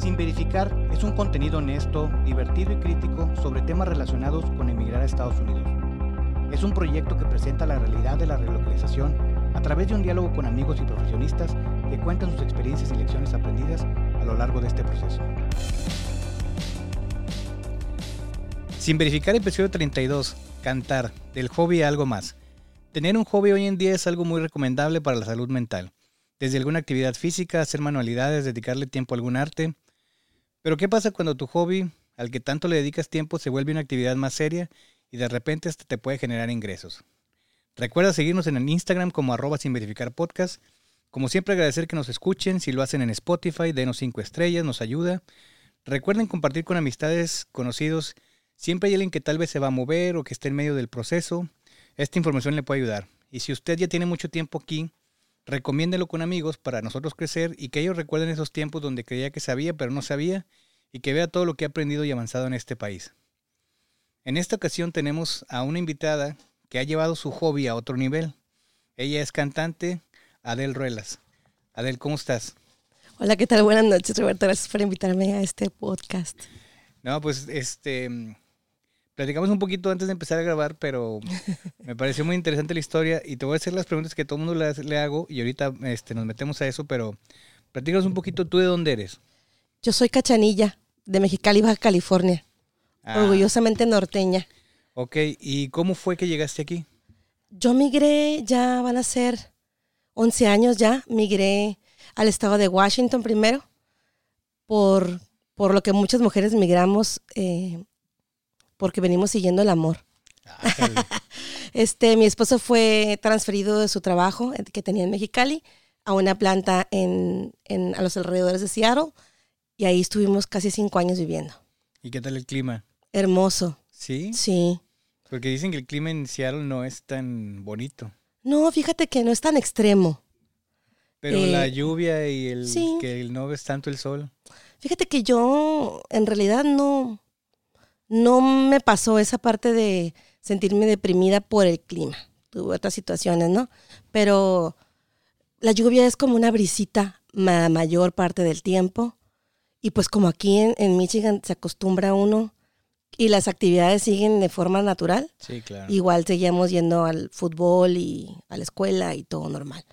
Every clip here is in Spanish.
Sin Verificar es un contenido honesto, divertido y crítico sobre temas relacionados con emigrar a Estados Unidos. Es un proyecto que presenta la realidad de la relocalización a través de un diálogo con amigos y profesionistas que cuentan sus experiencias y lecciones aprendidas a lo largo de este proceso. Sin verificar episodio 32, cantar, del hobby a algo más. Tener un hobby hoy en día es algo muy recomendable para la salud mental. Desde alguna actividad física, hacer manualidades, dedicarle tiempo a algún arte. Pero ¿qué pasa cuando tu hobby, al que tanto le dedicas tiempo, se vuelve una actividad más seria y de repente te puede generar ingresos? Recuerda seguirnos en el Instagram como arroba sin verificar. Como siempre agradecer que nos escuchen, si lo hacen en Spotify, denos 5 estrellas, nos ayuda. Recuerden compartir con amistades, conocidos, siempre hay alguien que tal vez se va a mover o que esté en medio del proceso. Esta información le puede ayudar. Y si usted ya tiene mucho tiempo aquí, recomiéndelo con amigos para nosotros crecer y que ellos recuerden esos tiempos donde creía que sabía pero no sabía y que vea todo lo que ha aprendido y avanzado en este país. En esta ocasión tenemos a una invitada que ha llevado su hobby a otro nivel. Ella es cantante, Adel Ruelas. Adel, ¿cómo estás? Hola, ¿qué tal? Buenas noches, Roberto. Gracias por invitarme a este podcast. No, pues este platicamos un poquito antes de empezar a grabar, pero me pareció muy interesante la historia y te voy a hacer las preguntas que todo el mundo le, hago y ahorita este, nos metemos a eso, pero platícanos un poquito tú de dónde eres. Yo soy Cachanilla, de Mexicali, Baja California. Ah. Orgullosamente norteña. Ok, ¿y cómo fue que llegaste aquí? Yo migré, ya van a ser 11 años ya, migré al estado de Washington primero, por, por lo que muchas mujeres migramos, eh, porque venimos siguiendo el amor. Ah, este, mi esposo fue transferido de su trabajo eh, que tenía en Mexicali a una planta en, en, a los alrededores de Seattle y ahí estuvimos casi cinco años viviendo. ¿Y qué tal el clima? Hermoso. ¿Sí? Sí. Porque dicen que el clima en Seattle no es tan bonito. No, fíjate que no es tan extremo. Pero la eh, lluvia y el que no ves tanto el sol. Fíjate que yo en realidad no, no me pasó esa parte de sentirme deprimida por el clima. Tuve otras situaciones, ¿no? Pero la lluvia es como una brisita la mayor parte del tiempo. Y pues como aquí en, en Michigan se acostumbra uno y las actividades siguen de forma natural. Sí, claro. Igual seguíamos yendo al fútbol y a la escuela y todo normal.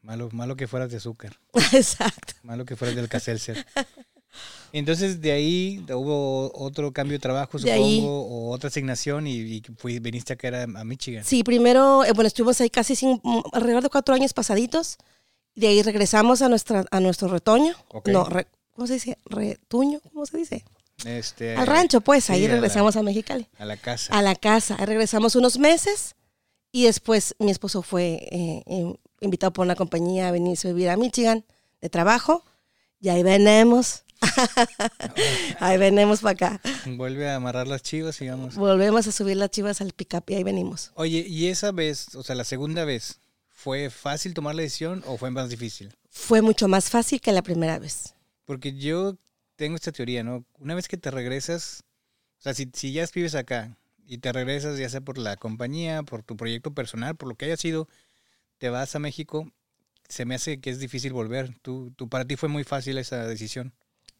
Malo, malo que fueras de azúcar. Exacto. Malo que fueras del Caselser. Entonces de ahí hubo otro cambio de trabajo, supongo, o otra asignación y, fui, viniste acá a Michigan. Sí, primero, eh, bueno, estuvimos ahí casi sin, alrededor de cuatro años pasaditos. De ahí regresamos a, nuestra, a nuestro retoño. No, ¿cómo se dice? Retuño, ¿cómo se dice? Este, al rancho, pues, ahí regresamos a, Mexicali. A la casa. A la casa. Ahí regresamos unos meses y después mi esposo fue eh, eh, invitado por una compañía a venirse a vivir a Michigan de trabajo y ahí venimos. ahí venimos para acá. Vuelve a amarrar las chivas y vamos. Volvemos a subir las chivas al pick y ahí venimos. Oye, ¿y esa vez, o sea, la segunda vez, fue fácil tomar la decisión o fue más difícil? Fue mucho más fácil que la primera vez. Porque yo tengo esta teoría, ¿no? Una vez que te regresas, o sea, si, si ya vives acá y te regresas, ya sea por la compañía, por tu proyecto personal, por lo que haya sido, te vas a México, se me hace que es difícil volver. ¿Tú, tú, para ti fue muy fácil esa decisión?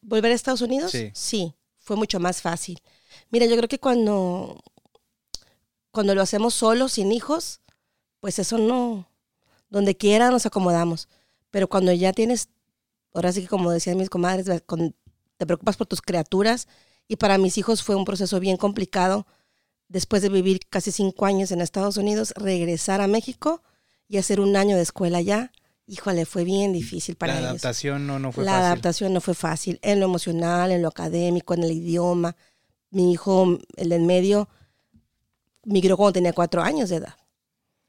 ¿Volver a Estados Unidos? Sí. Sí, fue mucho más fácil. Mira, yo creo que cuando, cuando lo hacemos solo, sin hijos, pues eso no, donde quiera nos acomodamos. Pero cuando ya tienes, ahora sí que como decían mis comadres, con te preocupas por tus criaturas. Y para mis hijos fue un proceso bien complicado. Después de vivir casi cinco años en Estados Unidos, regresar a México y hacer un año de escuela allá, híjole, fue bien difícil para ellos. La adaptación no, no fue La adaptación no fue fácil, en lo emocional, en lo académico, en el idioma. Mi hijo, el en medio, migró cuando tenía cuatro años de edad.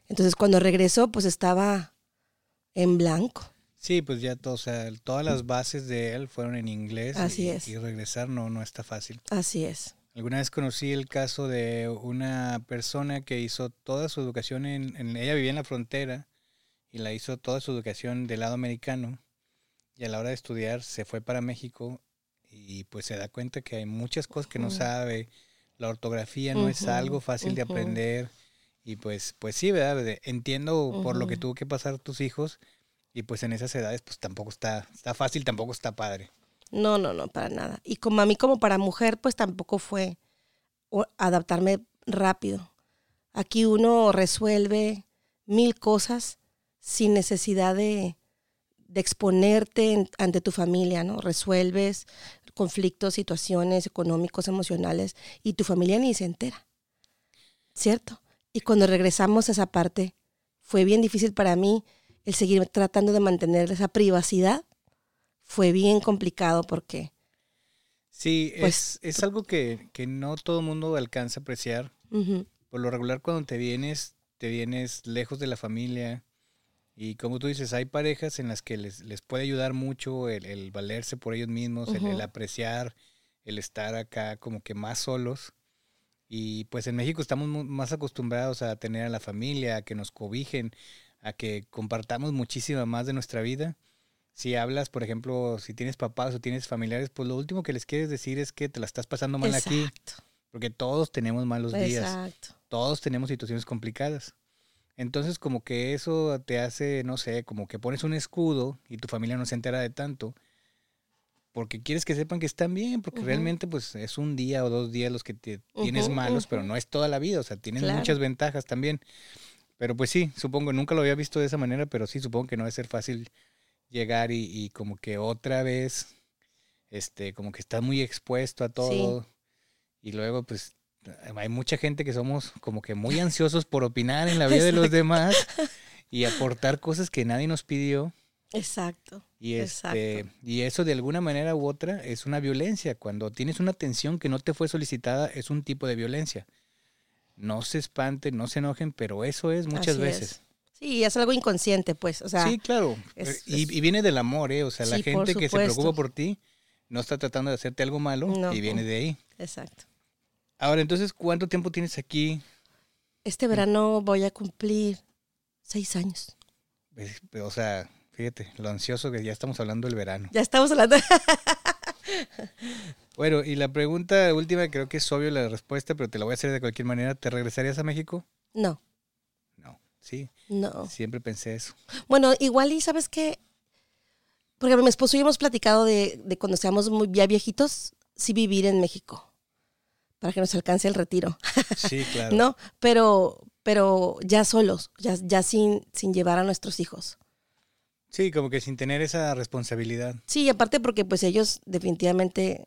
Entonces cuando regresó, pues estaba en blanco. Sí, pues ya o sea, todas las bases de él fueron en inglés. Así y, es. Y regresar no, no está fácil. Así es. Alguna vez conocí el caso de una persona que hizo toda su educación en, en, ella vivía en la frontera y la hizo toda su educación del lado americano y a la hora de estudiar se fue para México y pues se da cuenta que hay muchas cosas que no sabe, la ortografía no es algo fácil de aprender y pues pues sí, ¿verdad? Entiendo por lo que tuvo que pasar tus hijos, y pues en esas edades, pues tampoco está, está fácil, tampoco está padre. No, no, no, para nada. Y como a mí como para mujer, pues tampoco fue adaptarme rápido. Aquí uno resuelve mil cosas sin necesidad de, de exponerte en- ante tu familia, ¿no? Resuelves conflictos, situaciones económicos, emocionales, y tu familia ni se entera. ¿Cierto? Y cuando regresamos a esa parte, fue bien difícil para mí el seguir tratando de mantener esa privacidad. Fue bien complicado porque, Sí, Pues, es, es algo que, que no todo el mundo alcanza a apreciar. Por lo regular, cuando te vienes, te vienes lejos de la familia. Y como tú dices, hay parejas en las que les, les puede ayudar mucho el, el valerse por ellos mismos, el, apreciar, el estar acá como que más solos. Y pues en México estamos más acostumbrados a tener a la familia, a que nos cobijen, a que compartamos muchísima más de nuestra vida. Si hablas, por ejemplo, si tienes papás o tienes familiares, pues lo último que les quieres decir es que te la estás pasando mal aquí, porque todos tenemos malos días todos tenemos situaciones complicadas. Entonces, como que eso te hace, no sé, como que pones un escudo y tu familia no se entera de tanto, porque quieres que sepan que están bien, porque realmente pues es un día o dos días los que te tienes malos, pero no es toda la vida, o sea, tienes Claro. muchas ventajas también. Pero pues sí, supongo, nunca lo había visto de esa manera, pero sí, supongo que no va a ser fácil llegar y, y como que otra vez, este, como que estás muy expuesto a todo. Y luego, pues, hay mucha gente que somos como que muy ansiosos por opinar en la vida de los demás y aportar cosas que nadie nos pidió. Exacto. Y, este, Exacto. y eso de alguna manera u otra es una violencia. Cuando tienes una atención que no te fue solicitada, es un tipo de violencia. No se espanten, no se enojen, pero eso es muchas Así veces. es. Sí, es algo inconsciente, pues. O sea, sí, claro. es- y, es- y viene del amor, ¿eh? O sea, la Sí, gente que se preocupa por ti no está tratando de hacerte algo malo No. y viene de ahí. exacto. Ahora, entonces, ¿cuánto tiempo tienes aquí? Este verano voy a cumplir seis años. O sea, fíjate, lo ansioso que ya estamos hablando del verano. Ya estamos hablando. Bueno, y la pregunta última, creo que es obvio la respuesta, pero te la voy a hacer de cualquier manera. ¿Te regresarías a México? no, No, sí, no. siempre pensé eso. Bueno, igual y sabes qué, porque mi esposo y yo hemos platicado de, de cuando seamos muy ya viejitos, sí vivir en México, para que nos alcance el retiro, Sí, claro. ¿no? Pero, pero ya solos, ya, ya sin, sin llevar a nuestros hijos. Sí, como que sin tener esa responsabilidad. Sí, y aparte porque pues ellos definitivamente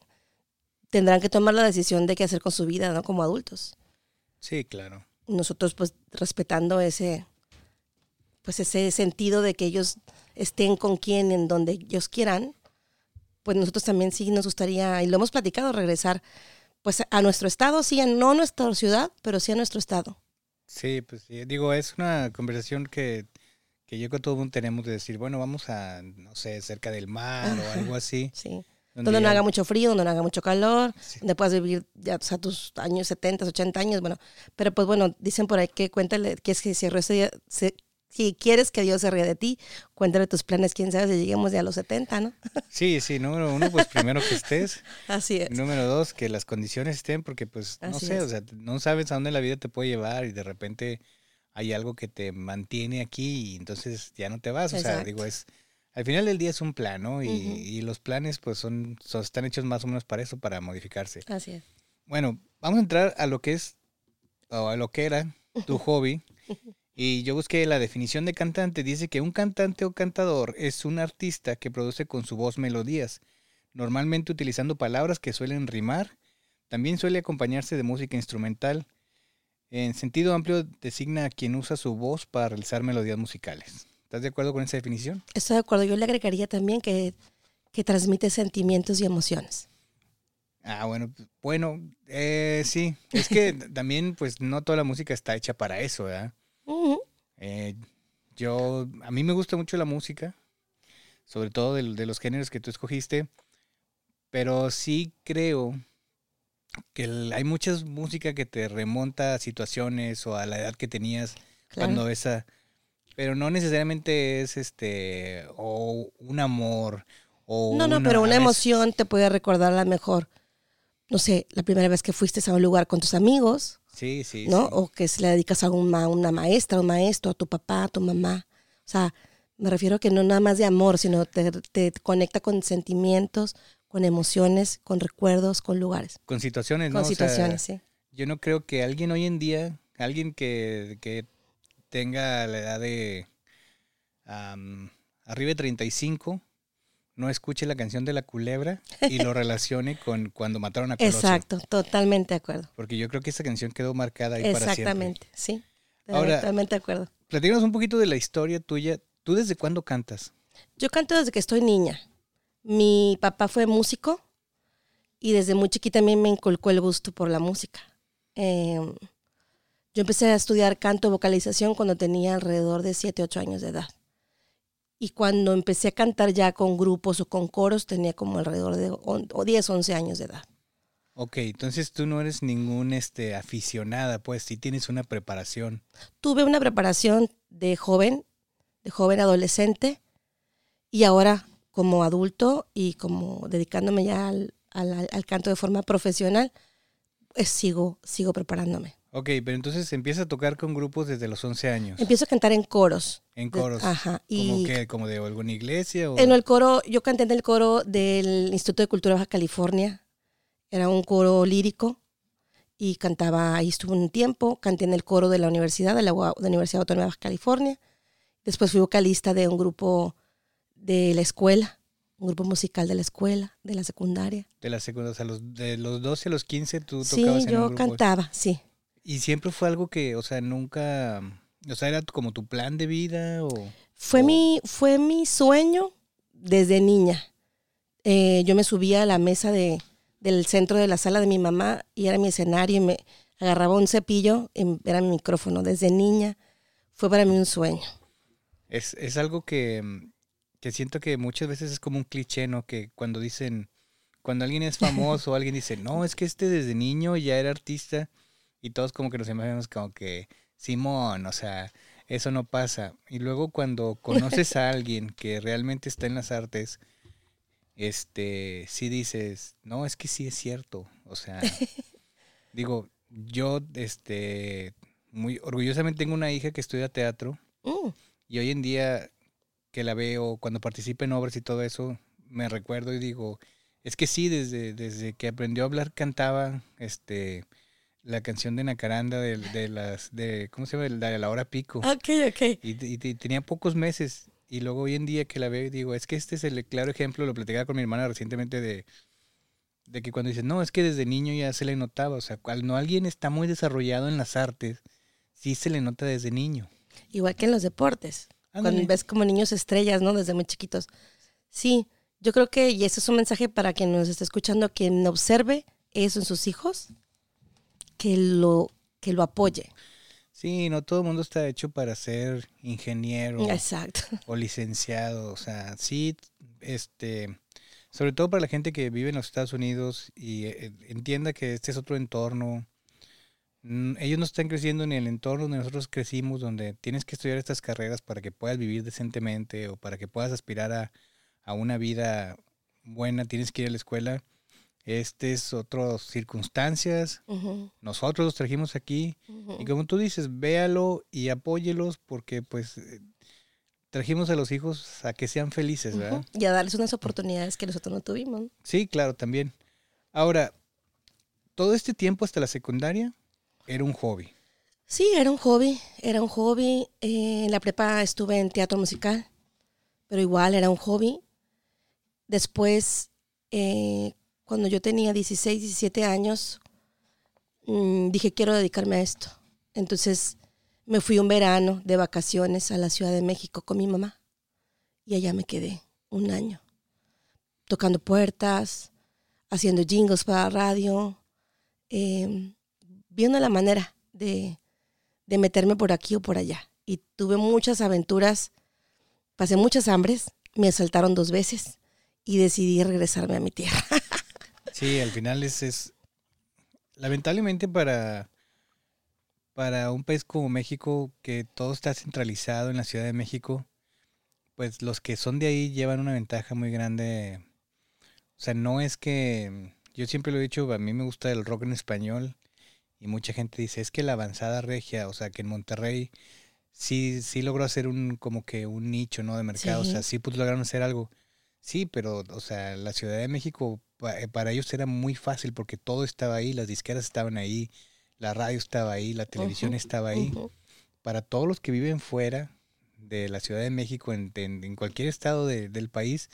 tendrán que tomar la decisión de qué hacer con su vida, ¿no? Como adultos. Sí, claro. Nosotros pues respetando ese, pues ese sentido de que ellos estén con quien en donde ellos quieran, pues nosotros también sí nos gustaría, y lo hemos platicado, regresar pues a nuestro estado, sí, a- no nuestra ciudad, pero sí a nuestro estado. Sí, pues. Digo, es una conversación que, que yo con todo el mundo tenemos de decir, bueno, vamos a, no sé, cerca del mar o algo así. Sí. donde Donde no haga mucho frío, donde no haga mucho calor, Sí. donde puedas vivir ya o sea, tus años 70, 80 años, bueno. Pero pues bueno, dicen por ahí que cuéntale, que es que si, ríe- se- si quieres que Dios se ríe de ti, cuéntale tus planes, quién sabe si lleguemos ya a los 70, ¿no? Sí, sí, número uno, pues primero que estés. Así es. Número dos, que las condiciones estén, porque pues no Así sé, es. o sea, no sabes a dónde la vida te puede llevar y de repente hay algo que te mantiene aquí y entonces ya no te vas. O sea, Exacto. digo, es, al final del día es un plan, ¿no? Y, y los planes pues son, son- están hechos más o menos para eso, para modificarse. Así es. Bueno, vamos a entrar a lo que es, o a lo que era tu hobby. Y yo busqué la definición de cantante. Dice que un cantante o cantador es un artista que produce con su voz melodías, normalmente utilizando palabras que suelen rimar. También suele acompañarse de música instrumental. En sentido amplio, designa a quien usa su voz para realizar melodías musicales. ¿Estás de acuerdo con esa definición? Estoy de acuerdo. Yo le agregaría también que, que transmite sentimientos y emociones. Ah, bueno, pues, bueno, eh, sí. Es que también, pues, no toda la música está hecha para eso, ¿verdad? Eh, yo, a mí me gusta mucho la música, sobre todo de, de los géneros que tú escogiste, pero sí creo que hay mucha música que te remonta a situaciones o a la edad que tenías Claro. cuando esa, pero no necesariamente es este, o un amor, o No, no, pero una emoción te puede recordar a lo mejor, no sé, la primera vez que fuiste a un lugar con tus amigos, Sí, sí, ¿no? sí. O que se le dedicas a una, una maestra, un maestro, a tu papá, a tu mamá. O sea, me refiero a que no nada más de amor, sino te, te conecta con sentimientos, con emociones, con recuerdos, con lugares. Con situaciones, ¿no? Con O sea, situaciones, sí. yo no creo que alguien hoy en día, alguien que, que tenga la edad de am, arriba de 35, no escuche la canción de la culebra y lo relacione con cuando mataron a Colosio. Exacto, totalmente de acuerdo. Porque yo creo que esa canción quedó marcada ahí para siempre. Exactamente, sí. Ahora- Totalmente de acuerdo. Platícanos un poquito de la historia tuya. ¿Tú desde cuándo cantas? Yo canto desde que estoy niña. Mi papá fue músico y desde muy chiquita a mí me inculcó el gusto por la música. Eh, yo empecé a estudiar canto vocalización cuando tenía alrededor de 7, 8 años de edad. Y cuando empecé a cantar ya con grupos o con coros tenía como alrededor de on- o 10, 11 años de edad. Ok, entonces tú no eres ningún este, aficionada, pues sí tienes una preparación. Tuve una preparación de joven, de joven adolescente, y ahora como adulto y como dedicándome ya al, al- al canto de forma profesional, pues sigo, sigo preparándome. Ok, pero entonces empiezas a tocar con grupos desde los 11 años, Empiezo a cantar en coros. en de- coros. Ajá. ¿Como Y que ¿Como de alguna iglesia? O... en el coro, yo canté en el coro del Instituto de Cultura Baja California. Era un coro lírico y cantaba, ahí estuve un tiempo, canté en el coro de la universidad, de la, UA de la Universidad Autónoma de Baja California. Después fui vocalista de un grupo de la escuela, un grupo musical de la escuela, de la secundaria. De la secundaria, o sea, los, de los 12 a los 15 tú Sí, tocabas en un yo grupo. cantaba, sí. Y siempre fue algo que, o sea, nunca, o sea, era como tu plan de vida o... Fue, mi, fue mi sueño desde niña. Eh, yo me subía a la mesa de, del centro de la sala de mi mamá y era mi escenario y me agarraba un cepillo y era mi micrófono. Desde niña fue para mí un sueño. Es, es algo que, mm, que siento que muchas veces es como un cliché, ¿no? Que cuando dicen, cuando alguien es famoso, alguien dice, no, es que este desde niño ya era artista y todos como que nos imaginamos como que, Simón, o sea, eso no pasa. Y luego cuando conoces a alguien que realmente está en las artes, este, sí dices, no, es que sí es cierto. O sea, digo, yo, este, muy orgullosamente tengo una hija que estudia teatro. Mm, Y hoy en día que la veo, cuando participa en obras y todo eso, me recuerdo y digo, es que sí, desde, desde que aprendió a hablar cantaba este la canción de Nacaranda de, de las de ¿cómo se llama? La de la hora pico. Ok, ok. Y, y- y tenía pocos meses y luego hoy en día que la veo digo, es que este es el claro ejemplo, lo platicaba con mi hermana recientemente de de que cuando dices, "No, es que desde niño ya se le notaba", o sea, cuando alguien está muy desarrollado en las artes, sí se le nota desde niño. Igual que en los deportes. Cuando ves como niños estrellas, ¿no? Desde muy chiquitos. Sí, yo creo que, y ese es un mensaje para quien nos esté escuchando, quien observe eso en sus hijos, que lo, que lo apoye. Sí, no todo el mundo está hecho para ser ingeniero Exacto. o licenciado. O sea, sí, este, sobre todo para la gente que vive en los Estados Unidos y eh, entienda que este es otro entorno. Mm, Ellos no están creciendo en el entorno donde nosotros crecimos, donde tienes que estudiar estas carreras para que puedas vivir decentemente o para que puedas aspirar a, a una vida buena, tienes que ir a la escuela. Este es otras circunstancias. Nosotros los trajimos aquí. Y como tú dices, véalo y apóyelos porque pues eh, trajimos a los hijos a que sean felices, ¿verdad? Y a darles unas oportunidades que nosotros no tuvimos. Sí, claro, también. Ahora, todo este tiempo hasta la secundaria era un hobby. Sí, era un hobby, era un hobby. Eh, en la prepa estuve en teatro musical, pero igual era un hobby. Después, eh, cuando yo tenía 16, 17 años, mm, dije, quiero dedicarme a esto. Entonces me fui un verano de vacaciones a la Ciudad de México con mi mamá y allá me quedé un año, tocando puertas, haciendo jingles para radio, eh, viendo la manera de, de meterme por aquí o por allá. Y tuve muchas aventuras, pasé muchas hambres, me asaltaron dos veces y decidí regresarme a mi tierra. Sí, al final es, es lamentablemente para, para un país como México, que todo está centralizado en la Ciudad de México, pues los que son de ahí llevan una ventaja muy grande. O sea, no es que, yo siempre lo he dicho, a mí me gusta el rock en español y mucha gente dice, es que la avanzada regia, o sea, que en Monterrey sí, sí logró hacer un, como que un nicho, ¿no? De mercado, o sea, sí pues, lograron hacer algo. Sí, pero, o sea, la Ciudad de México para ellos era muy fácil porque todo estaba ahí, las disqueras estaban ahí, la radio estaba ahí, la televisión estaba ahí. Para todos los que viven fuera de la Ciudad de México, en, cualquier estado del país,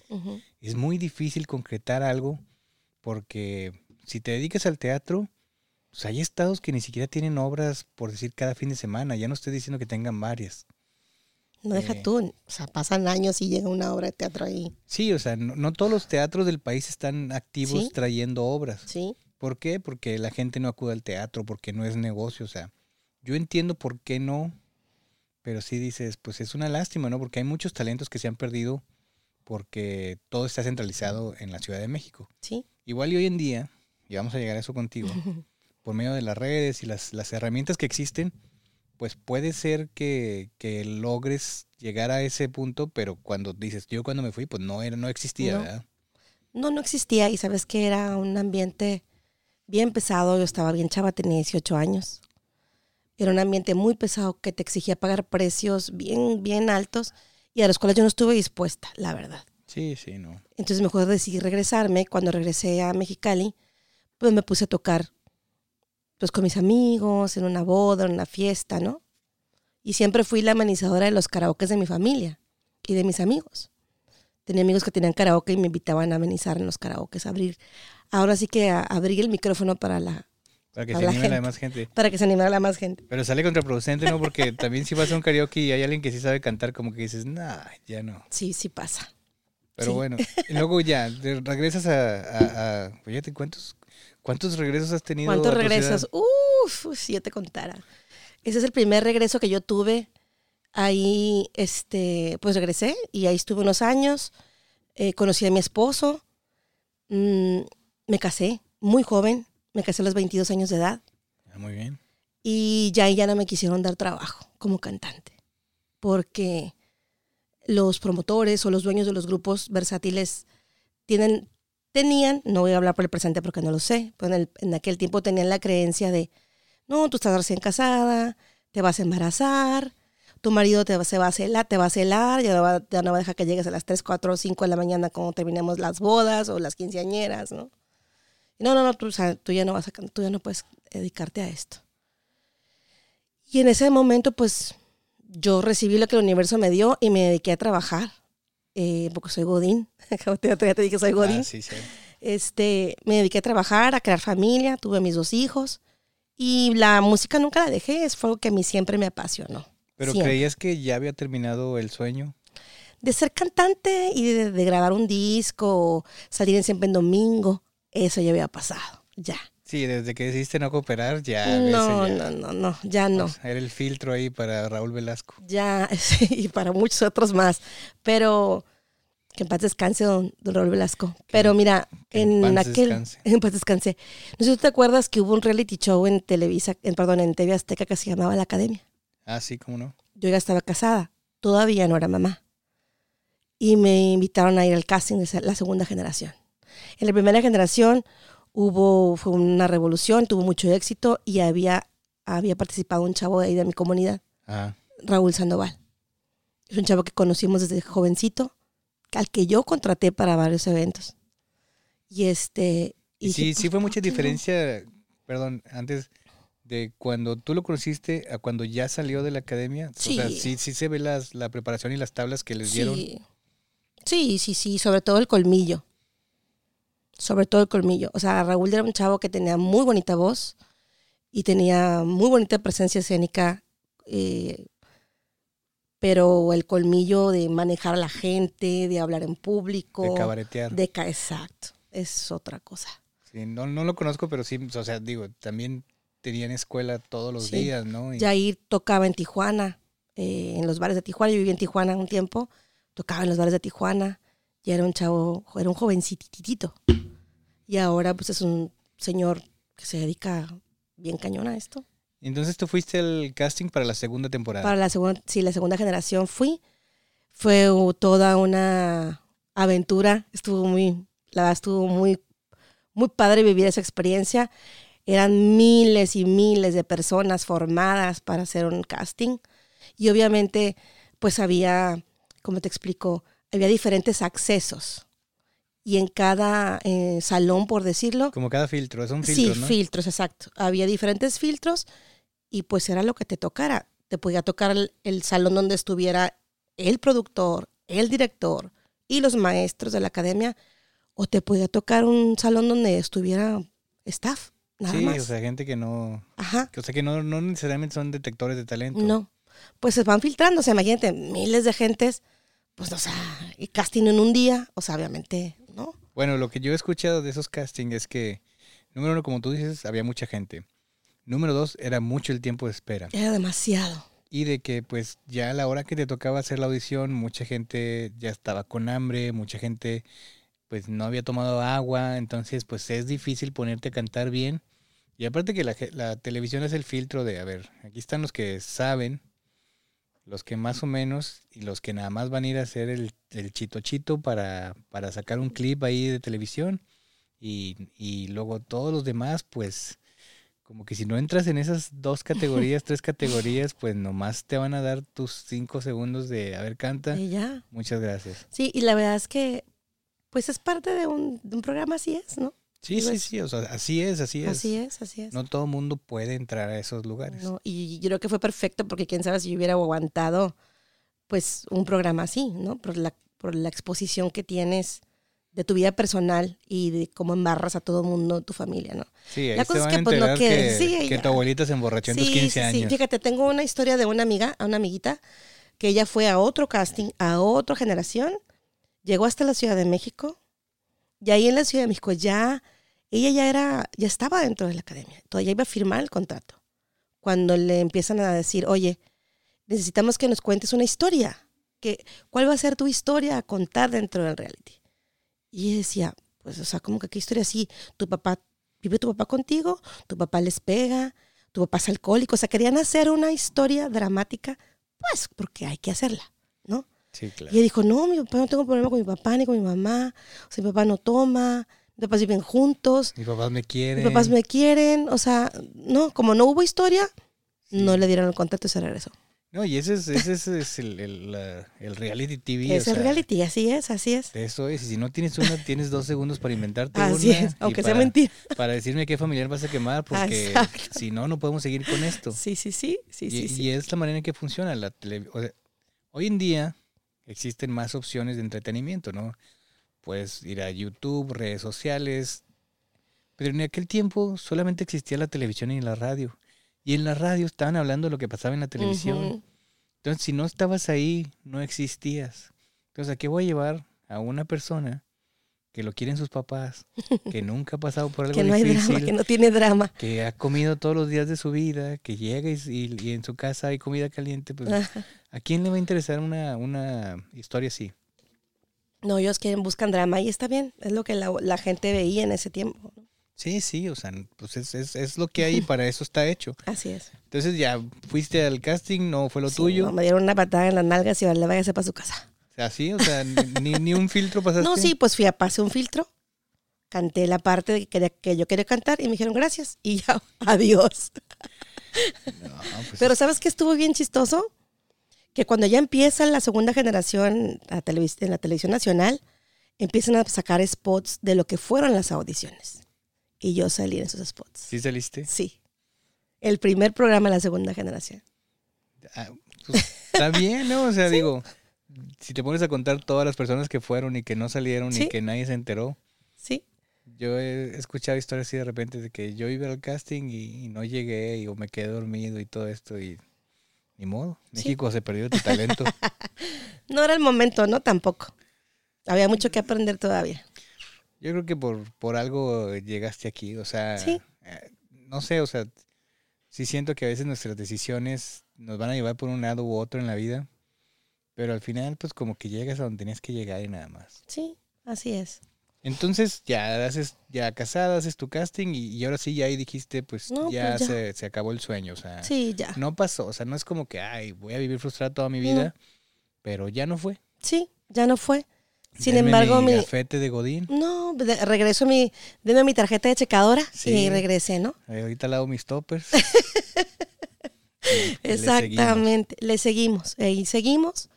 es muy difícil concretar algo porque si te dedicas al teatro, pues hay estados que ni siquiera tienen obras, por decir, cada fin de semana. Ya no estoy diciendo que tengan varias. No deja eh, tú, o sea, pasan años y llega una obra de teatro ahí. Sí, o sea, no, todos los teatros del país están activos trayendo obras. Sí. ¿Por qué? Porque la gente no acude al teatro, porque no es negocio, o sea, yo entiendo por qué no, pero sí dices, pues es una lástima, ¿no? Porque hay muchos talentos que se han perdido porque todo está centralizado en la Ciudad de México. Sí. Igual y hoy en día, y vamos a llegar a eso contigo, por medio de las redes y las, las herramientas que existen, pues puede ser que, logres llegar a ese punto, pero cuando dices, yo cuando me fui, pues no, era, no existía, no. ¿verdad? No, no existía y sabes que era un ambiente bien pesado, yo estaba bien chava, tenía 18 años. Era un ambiente muy pesado que te exigía pagar precios bien, bien altos y a los cuales yo no estuve dispuesta, la verdad. Sí, sí, no. Entonces mejor decidí regresarme. Cuando regresé a Mexicali, pues me puse a tocar pues con mis amigos, en una boda, en una fiesta, ¿no? Y siempre fui la amenizadora de los karaokes de mi familia y de mis amigos. Tenía amigos que tenían karaoke y me invitaban a amenizar en los karaokes, a abrir, ahora sí que a abrir el micrófono para la para que se anime la más gente. Para que se anime la más gente. Pero sale contraproducente, ¿no? Porque también si vas a un karaoke y hay alguien que sí sabe cantar, como que dices, nah, ya no. Sí, sí pasa. Pero bueno, y luego ya, regresas a, a, fíjate, ¿cuántos, ¿cuántos regresos has tenido? ¿Cuántos regresos? Uf, si yo te contara. Ese es el primer regreso que yo tuve. Ahí, este, pues regresé y ahí estuve unos años. Eh, conocí a mi esposo. Mm, me casé muy joven. Me casé a los 22 años de edad. Ah, muy bien. Y ya, ya no me quisieron dar trabajo como cantante. Porque los promotores o los dueños de los grupos versátiles tienen, tenían, no voy a hablar por el presente porque no lo sé, pero en, aquel tiempo tenían la creencia de, no, tú estás recién casada, te vas a embarazar, tu marido te, va a celar, te va a celar, ya no va, ya a dejar que llegues a las 3, 4 o 5 de la mañana cuando terminemos las bodas o las quinceañeras, ¿no? No, no, no, tú, tú, ya no vas a, tú ya no puedes dedicarte a esto. Y en ese momento, pues, yo recibí lo que el universo me dio y me dediqué a trabajar, eh, porque soy Godín, te dije que soy Godín. Ah, este, me dediqué a trabajar, a crear familia, tuve mis dos hijos y la música nunca la dejé, es algo que a mí siempre me apasionó. ¿Pero creías que ya había terminado el sueño? De ser cantante y de, grabar un disco, salir en siempre en domingo, eso ya había pasado, ya. Sí, desde que decidiste no cooperar, ya. No, no, no, no, ya no. era el filtro ahí para Raúl Velasco. Ya, sí, y para muchos otros más. Pero que en paz descanse, don, Raúl Velasco. Pero mira, en, en aquel. Descanse. En paz descanse. No sé si tú te acuerdas que hubo un reality show en Televisa, en, perdón, en TV Azteca que se llamaba La Academia. Ah, sí, cómo no. Yo ya estaba casada, todavía no era mamá. Y me invitaron a ir al casting de la segunda generación. En la primera generación hubo, fue una revolución, tuvo mucho éxito y había, había participado un chavo de ahí de mi comunidad, ah. Raúl Sandoval. Es un chavo que conocimos desde jovencito, al que yo contraté para varios eventos. Y este... Y sí, sí fue mucha diferencia, perdón, antes de cuando tú lo conociste a cuando ya salió de la academia. Sí. O sea, sí, sí se ve las, la preparación y las tablas que les dieron. Sí, sí, sí, sobre todo el colmillo sobre todo el colmillo. O sea, Raúl era un chavo que tenía muy bonita voz y tenía muy bonita presencia escénica, eh, pero el colmillo de manejar a la gente, de hablar en público. De cabaretear. De exacto, es otra cosa. Sí, no, no lo conozco, pero sí, o sea, digo, también tenía en escuela todos los días, ¿no? Y... Jair tocaba en Tijuana, eh, en los bares de Tijuana, yo viví en Tijuana un tiempo, tocaba en los bares de Tijuana, y era un chavo, era un jovencititito. Y ahora pues es un señor que se dedica bien cañón a esto. Entonces tú fuiste al casting para la segunda temporada. Para la segunda, sí, la segunda generación fui. Fue toda una aventura. Estuvo muy, la verdad estuvo muy, muy padre vivir esa experiencia. Eran miles y miles de personas formadas para hacer un casting. Y obviamente, pues había, como te explico, había diferentes accesos y en cada eh, salón, por decirlo. Como cada filtro, es un filtro, sí, filtros, exacto. Había diferentes filtros y pues era lo que te tocara. Te podía tocar el, salón donde estuviera el productor, el director y los maestros de la academia, o te podía tocar un salón donde estuviera staff. Nada sí, o sea, gente que no. Ajá. o sea, que no, no necesariamente son detectores de talento. No. Pues se van filtrando. O sea, imagínate, miles de gentes, pues, o sea, y casting en un día, o sea, obviamente, ¿no? Bueno, lo que yo he escuchado de esos castings es que, número uno, como tú dices, había mucha gente. Número dos, era mucho el tiempo de espera. Era demasiado. Y de que, pues, ya a la hora que te tocaba hacer la audición, mucha gente ya estaba con hambre, mucha gente, pues, no había tomado agua. Entonces, pues, es difícil ponerte a cantar bien. Y aparte que la, la televisión es el filtro de, a ver, aquí están los que saben, los que más o menos y los que nada más van a ir a hacer el, el chito chito para, para sacar un clip ahí de televisión y, y, luego todos los demás pues como que si no entras en esas dos categorías, tres categorías, pues nomás te van a dar tus cinco segundos de, a ver, canta. Y ya. Muchas gracias. Sí, y la verdad es que pues es parte de un, de un programa así es, ¿no? Sí, sí, sí, o sea, así es, así es. Así es, así es. No todo el mundo puede entrar a esos lugares. No, y yo creo que fue perfecto porque quién sabe si yo hubiera aguantado pues un programa así, ¿no? Por la, por la exposición que tienes de tu vida personal y de cómo embarras a todo el mundo, tu familia, ¿no? Sí, ahí la cosa es que pues no que, que tu abuelita se emborrachó en tus 15 años. Sí, fíjate, tengo una historia de una amiga, a una amiguita, que ella fue a otro casting, a otra generación, llegó hasta la Ciudad de México, y ahí en la Ciudad de México ya, ella ya era, ya estaba dentro de la academia, todavía iba a firmar el contrato. Cuando le empiezan a decir, oye, necesitamos que nos cuentes una historia. Que, ¿Cuál va a ser tu historia a contar dentro del reality? Y ella decía, pues, o sea, como que qué historia así, tu papá, vive tu papá contigo, tu papá les pega, tu papá es alcohólico, o sea, querían hacer una historia dramática, pues, porque hay que hacerla, ¿no? Sí, claro. Y ella dijo, no, mi papá no tengo problema con mi papá ni con mi mamá, o sea, mi papá no toma, mis papás viven juntos. Mis papás me quieren. Mis papás me quieren, o sea, no, como no hubo historia, no le dieron el contrato y se regresó. No, y ese es, ese es, el, el, reality TV. Es el reality, así es, así es. Eso es, y si no tienes una, tienes dos segundos para inventarte así es, aunque sea mentira. Para decirme qué familiar vas a quemar, porque si no, no podemos seguir con esto. Sí, sí, sí, sí, y, sí, y es la manera en que funciona la televisión. hoy en día existen más opciones de entretenimiento, ¿no? Puedes ir a YouTube, redes sociales, pero en aquel tiempo solamente existía la televisión y la radio. Y en la radio estaban hablando de lo que pasaba en la televisión. Entonces, si no estabas ahí, no existías. Entonces, ¿a qué voy a llevar a una persona que lo quieren sus papás, que nunca ha pasado por algo que no difícil, hay drama, que no tiene drama, que ha comido todos los días de su vida, que llega y, en su casa hay comida caliente, pues ¿a quién le va a interesar una, una historia así? No, ellos quieren, buscan drama y está bien, es lo que la, la gente veía en ese tiempo. Sí, sí, o sea, pues es, es, es lo que hay y para eso está hecho. Así es. Entonces ya fuiste al casting, no fue lo tuyo. me dieron una patada en las nalgas y le váyase para su casa. Así, o sea, ni, ni un filtro pasaste. No, sí, pues fui a pase un filtro, canté la parte que, que yo quería cantar y me dijeron gracias y ya, adiós. Pues Pero ¿sabes qué estuvo bien chistoso? Que cuando ya empieza la segunda generación en la televisión nacional, empiezan a sacar spots de lo que fueron las audiciones y yo salí en esos spots. ¿Sí saliste? Sí. El primer programa de la segunda generación. Ah, pues, está bien, ¿no? O sea, digo, si te pones a contar todas las personas que fueron y que no salieron y que nadie se enteró. Sí. Yo he escuchado historias así de repente de que yo iba al casting y, no llegué y, o me quedé dormido y todo esto y ni modo. México se perdió tu talento. no era el momento, ¿no? Tampoco. Había mucho que aprender todavía. Yo creo que por, por algo llegaste aquí, o sea, eh, no sé, o sea, sí siento que a veces nuestras decisiones nos van a llevar por un lado u otro en la vida, pero al final pues como que llegas a donde tenías que llegar y nada más. Sí, así es. Entonces ya haces, ya casada, haces tu casting y, ahora sí ya ahí dijiste, pues, ya, pues Se, se, acabó el sueño, o sea, sí, ya. no pasó, o sea, no es como que, ay, voy a vivir frustrada toda mi vida, pero ya no fue. Sí, ya no fue. Sin embargo, mi, de Godín. No, regreso mi, deme mi tarjeta de checadora y regresé, ¿no? ahorita le hago mis toppers. Exactamente, le seguimos. Y seguimos.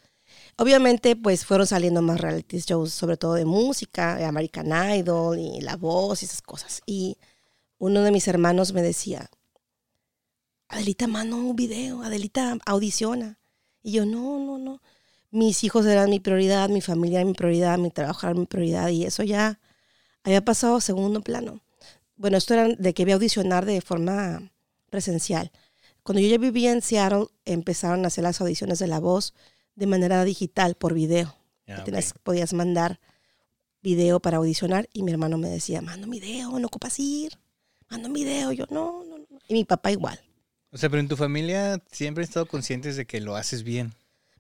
Obviamente, pues fueron saliendo más reality shows, sobre todo de música, American Idol y La Voz y esas cosas. Y uno de mis hermanos me decía, Adelita, manda un video, Adelita, audiciona. Y yo, no, no, no. Mis hijos eran mi prioridad, mi familia era mi prioridad, mi trabajo era mi prioridad y eso ya había pasado a segundo plano. Bueno, esto era de que iba a audicionar de forma presencial. Cuando yo ya vivía en Seattle, empezaron a hacer las audiciones de la voz de manera digital, por video. Ah, Tenías- podías mandar video para audicionar y mi hermano me decía, manda un video, no ocupas ir, manda un video. Yo, no, no, no. Y mi papá igual. O sea, pero en tu familia siempre han estado conscientes de que lo haces bien.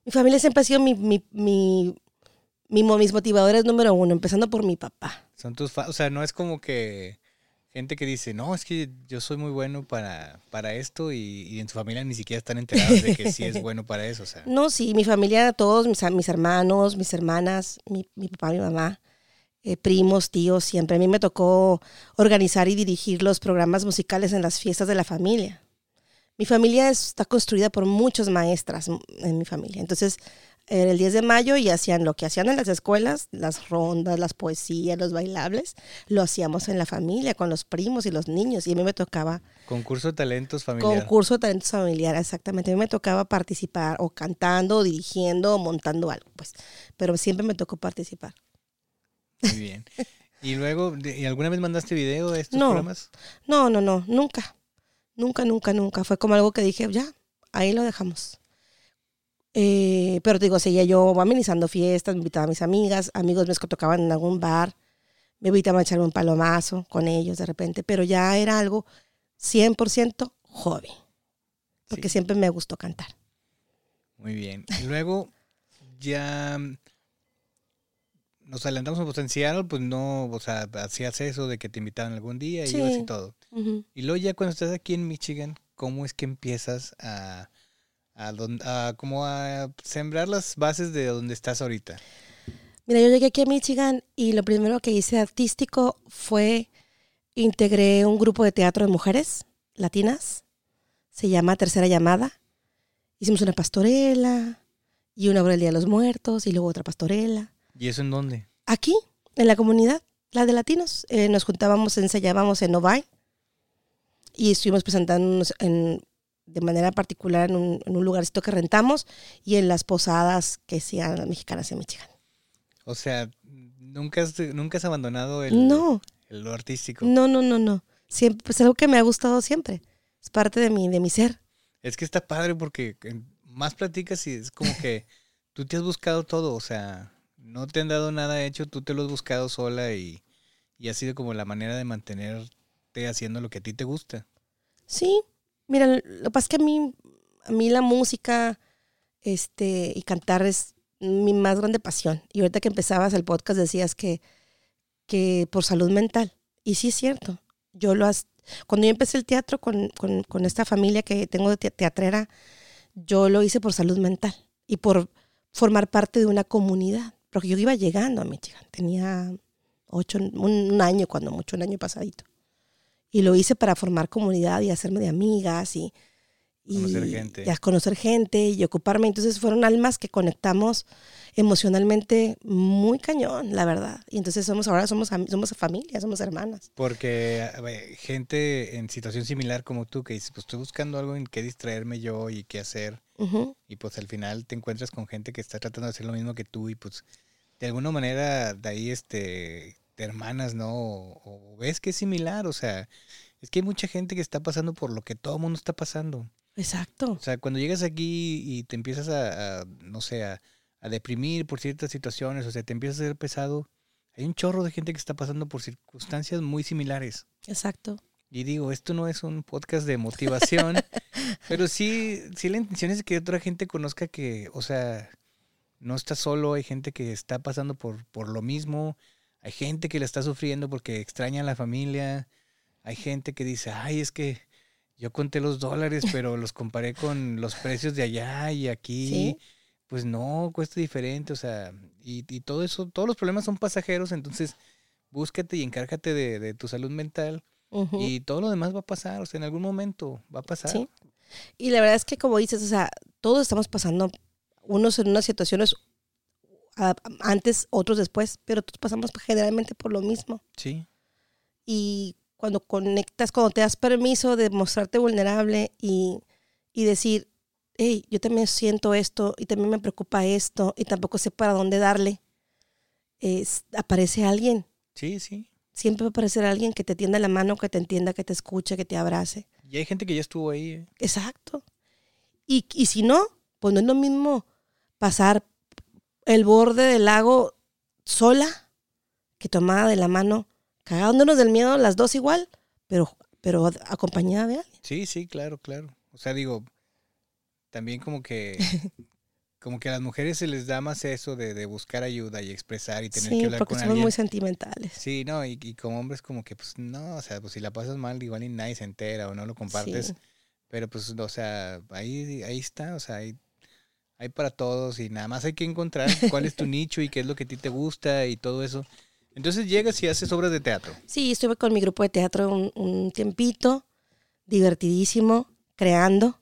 Mi familia siempre ha sido mi, mi, mi, mi mis motivadores número uno, empezando por mi papá. Son tus o sea, no es como que gente que dice, no, es que yo soy muy bueno para, para esto y, y en tu familia ni siquiera están enterados de que sí es bueno para eso. O sea, No, sí, mi familia, todos, mis, mis hermanos, mis hermanas, mi, mi papá, mi mamá, eh, primos, tíos, siempre. A mí me tocó organizar y dirigir los programas musicales en las fiestas de la familia. Mi familia es- está construida por muchas maestras en mi familia. Entonces, era el 10 de mayo y hacían lo que hacían en las escuelas, las rondas, las poesías, los bailables, lo hacíamos en la familia, con los primos y los niños. Y a mí me tocaba concurso de talentos familiar. Concurso de talentos familiar, exactamente. A mí me tocaba participar o cantando, o dirigiendo, o montando algo, pues. Pero siempre me tocó participar. Muy bien. Y luego, ¿y alguna vez mandaste video de estos No. programas? No, no, no, nunca. Nunca, nunca, nunca. Fue como algo que dije, ya, ahí lo dejamos. Eh, pero te digo, seguía yo amenizando fiestas, me invitaba a mis amigas, amigos que tocaban en algún bar, me invitaban a echarme un palomazo con ellos de repente, pero ya era algo 100% hobby, porque Sí. siempre me gustó cantar. Muy bien. Y luego, ya mm, nos adelantamos a en Seattle, pues no, o sea, hacías eso de que te invitaban algún día y Sí. ibas y todo. Y luego ya cuando estás aquí en Michigan, ¿cómo es que empiezas a, a, don- a como a sembrar las bases de donde estás ahorita? Mira, yo llegué aquí a Michigan y lo primero que hice artístico fue integré un grupo de teatro de mujeres latinas. Se llama Tercera Llamada. Hicimos una pastorela y una obra del Día de los Muertos y luego otra pastorela. ¿Y eso en dónde? Aquí, en la comunidad, la de latinos, eh, nos juntábamos, ensayábamos en Novi y estuvimos presentándonos en, de manera particular en un, en un lugarcito que rentamos y en las posadas que hacían las mexicanas en Michigan. O sea, nunca has, nunca has abandonado el, No, el lo artístico. No, no, no, no. Siempre, es algo que me ha gustado siempre. Es parte de mi, de mi ser. Es que está padre porque en- más platicas y es como que tú te has buscado todo, o sea, no te han dado nada hecho, tú te lo has buscado sola y, y ha sido como la manera de mantenerte haciendo lo que a ti te gusta. Sí. Mira, lo que pasa es que a mí, a mí la música este, y cantar es mi más grande pasión. Y ahorita que empezabas el podcast decías que, que por salud mental. Y sí es cierto. Yo lo has, cuando yo empecé el teatro con, con, con esta familia que tengo de te- teatrera, yo lo hice por salud mental y por formar parte de una comunidad. Porque yo iba llegando a Michigan. Tenía ocho, un, un año, cuando mucho, un año pasadito. Y lo hice para formar comunidad y hacerme de amigas y, y Conocer gente. y a conocer gente y ocuparme. Entonces fueron almas que conectamos emocionalmente muy cañón, la verdad. Y entonces somos ahora somos somos familia, somos hermanas. Porque ver, gente en situación similar como tú que dices, pues estoy buscando algo en qué distraerme yo y qué hacer. Ujú. Y pues al final te encuentras con gente que está tratando de hacer lo mismo que tú y pues de alguna manera de ahí este te hermanas, ¿no? O, o ves que es similar, o sea, es que hay mucha gente que está pasando por lo que todo el mundo está pasando. Exacto. O sea, cuando llegas aquí y te empiezas a, a, no sé, a, a deprimir por ciertas situaciones, o sea, te empiezas a ser pesado, hay un chorro de gente que está pasando por circunstancias muy similares. Exacto. Y digo, esto no es un podcast de motivación, pero sí, sí la intención es que otra gente conozca que, o sea, no está solo, hay gente que está pasando por, por lo mismo, hay gente que la está sufriendo porque extraña a la familia, hay gente que dice, ay, es que yo conté los dólares, pero los comparé con los precios de allá y aquí, Sí. pues no, cuesta diferente, o sea, y, y todo eso, todos los problemas son pasajeros, entonces búscate y encárgate de, de tu salud mental. Y todo lo demás va a pasar, o sea, en algún momento va a pasar. Sí. Y la verdad es que como dices, o sea, todos estamos pasando unos en unas situaciones a- antes, otros después, pero todos pasamos generalmente por lo mismo. Sí. Y cuando conectas, cuando te das permiso de mostrarte vulnerable y, y decir, hey, yo también siento esto y también me preocupa esto y tampoco sé para dónde darle, es- aparece alguien. Sí, sí. Siempre va a aparecer alguien que te tienda la mano, que te entienda, que te escuche, que te abrace. Y hay gente que ya estuvo ahí. ¿eh? Exacto. Y, y si no, pues no es lo mismo pasar el borde del lago sola que tomada de la mano, cagándonos del miedo las dos igual, pero, pero acompañada de alguien. Sí, sí, claro, claro. O sea, digo, también como que como que a las mujeres se les da más eso de, de buscar ayuda y expresar y tener que Sí, hablar porque con somos alguien. muy sentimentales. Sí, no, y, y como hombres como que pues no, o sea, pues si la pasas mal igual y nadie se entera o no lo compartes, Sí. pero pues o sea, ahí ahí está, o sea, hay hay para todos y nada más hay que encontrar cuál es tu nicho y qué es lo que a ti te gusta y todo eso. Entonces llegas y haces obras de teatro. Sí, estuve con mi grupo de teatro un, un tiempito, divertidísimo, creando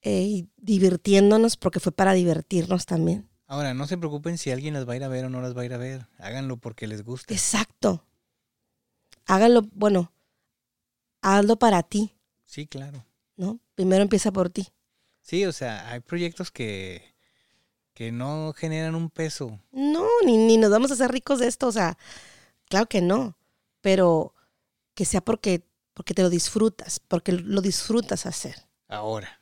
eh, y divirtiéndonos, porque fue para divertirnos también. Ahora, no se preocupen si alguien las va a ir a ver o no las va a ir a ver. Háganlo porque les gusta. Exacto. Háganlo, bueno, hazlo para ti, Sí, claro. ¿no? Primero empieza por ti. Sí, o sea, hay proyectos que, que no generan un peso. No, ni, ni nos vamos a hacer ricos de esto, o sea, claro que no, pero que sea porque, porque te lo disfrutas, porque lo disfrutas hacer. Ahora,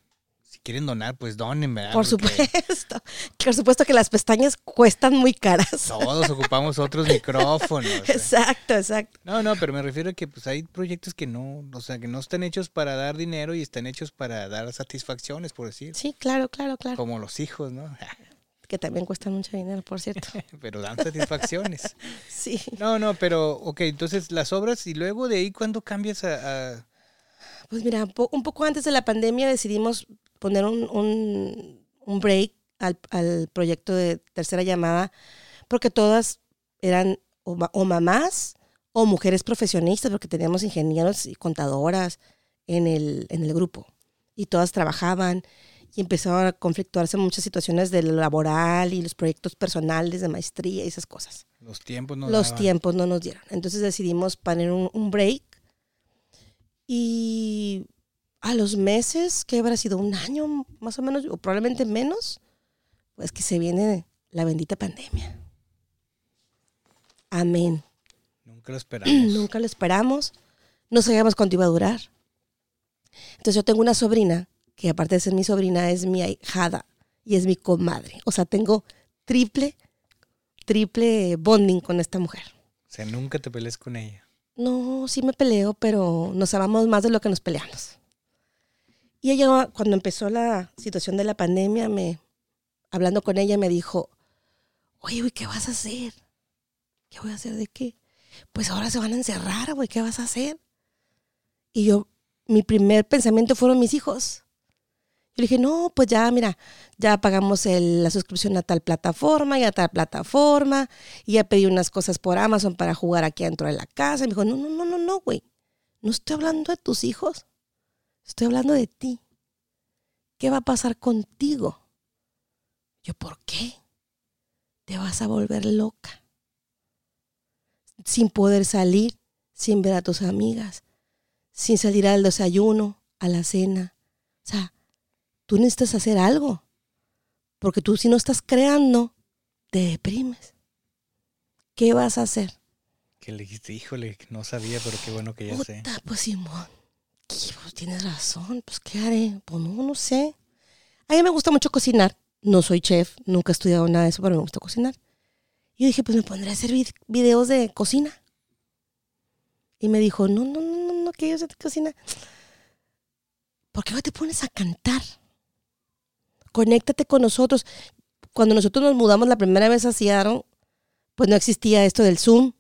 si quieren donar, pues donen, ¿verdad? Por Porque supuesto. Por supuesto que las pestañas cuestan muy caras. Todos ocupamos otros micrófonos. ¿eh? Exacto, exacto. No, no, pero me refiero a que pues hay proyectos que no, o sea, que no están hechos para dar dinero y están hechos para dar satisfacciones, por decir. Sí, claro, claro, claro. Como los hijos, ¿no? Que también cuestan mucho dinero, por cierto. pero dan satisfacciones. Sí. No, no, pero, ok, entonces las obras y luego de ahí, ¿cuándo cambias a...? a- Pues mira, po- un poco antes de la pandemia decidimos poner un, un- un break al, al proyecto de tercera llamada, porque todas eran o, ma- o mamás o mujeres profesionistas, porque teníamos ingenieros y contadoras en el, en el grupo. Y todas trabajaban y empezaron a conflictuarse muchas situaciones de lo laboral y los proyectos personales de maestría y esas cosas los tiempos no los daban? tiempos no nos dieron. Entonces decidimos poner un, un break y a los meses, que habrá sido un año más o menos, o probablemente menos, pues que se viene la bendita pandemia. Amén. Nunca lo esperamos. Nunca lo esperamos, no sabíamos cuánto iba a durar. Entonces yo tengo una sobrina, que aparte de ser mi sobrina, es mi ahijada y es mi comadre. O sea, tengo triple, triple bonding con esta mujer. O sea, nunca te pelees con ella. No, sí me peleo, pero nos amamos más de lo que nos peleamos. Y ella, cuando empezó la situación de la pandemia, me, hablando con ella, me dijo, oye, güey, ¿qué vas a hacer? ¿Qué voy a hacer de qué? Pues ahora se van a encerrar, güey, ¿qué vas a hacer? Y yo, mi primer pensamiento fueron mis hijos. Yo le dije, no, pues ya, mira, ya pagamos el- la suscripción a tal plataforma y a tal plataforma, y ya pedí unas cosas por Amazon para jugar aquí dentro de la casa. Y me dijo, no, no, no, no, no, güey, no estoy hablando de tus hijos, estoy hablando de ti. ¿Qué va a pasar contigo? Yo, ¿por qué? Te vas a volver loca. Sin poder salir, sin ver a tus amigas, sin salir al desayuno, a la cena. O sea, tú necesitas hacer algo. Porque tú si no estás creando, te deprimes. ¿Qué vas a hacer? Que le dijiste, híjole, no sabía, pero qué bueno que ya sé. Puta, pues Simón. Pues, tienes razón, pues ¿qué haré? Pues no, no sé. A mí me gusta mucho cocinar. No soy chef, nunca he estudiado nada de eso, pero me gusta cocinar. Y yo dije, pues me pondré a hacer vid- videos de cocina. Y me dijo, no, no, no, no, no, que yo sé de cocina. ¿Por qué no te pones a cantar? Conéctate con nosotros. Cuando nosotros nos mudamos la primera vez a Seattle, pues no existía esto del Zoom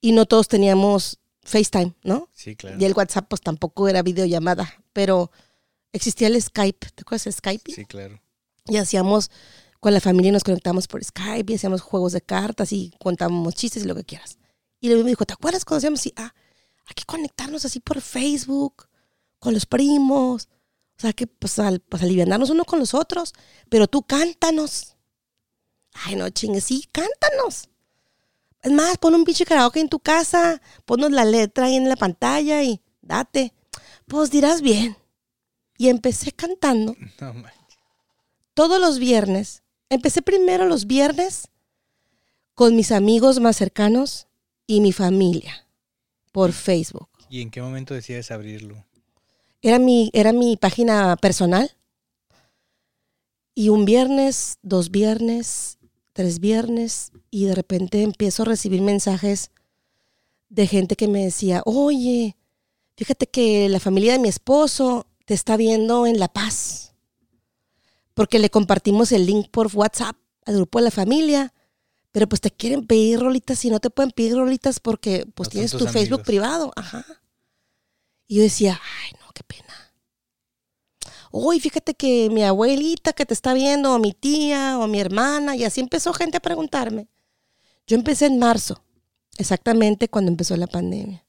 y no todos teníamos FaceTime, ¿no? Sí, claro. Y el WhatsApp pues tampoco era videollamada, pero existía el Skype, ¿te acuerdas de Skype? Sí, claro. Y hacíamos, con la familia nos conectamos por Skype y hacíamos juegos de cartas y contábamos chistes y lo que quieras. Y luego me dijo, ¿te acuerdas cuando hacíamos así? Ah, hay que conectarnos así por Facebook, con los primos. O sea, que pues, al, pues alivianarnos uno con los otros, pero tú cántanos. Ay, no chingues, sí, cántanos. Es más, pon un pinche karaoke en tu casa, ponnos la letra ahí en la pantalla y date. Pues dirás bien. Y empecé cantando No manches. todos los viernes. Empecé primero los viernes con mis amigos más cercanos y mi familia por Facebook. ¿Y en qué momento decides abrirlo? Era mi, era mi página personal. Y un viernes, dos viernes, tres viernes, y de repente empiezo a recibir mensajes de gente que me decía, oye, fíjate que la familia de mi esposo te está viendo en La Paz. Porque le compartimos el link por WhatsApp al grupo de la familia. Pero pues te quieren pedir rolitas y no te pueden pedir rolitas porque pues No tienes tu Facebook privado. Ajá. Y yo decía, ay, no, qué pena. Uy, fíjate que mi abuelita que te está viendo, o mi tía, o mi hermana, y así empezó gente a preguntarme. Yo empecé en marzo, exactamente cuando empezó la pandemia.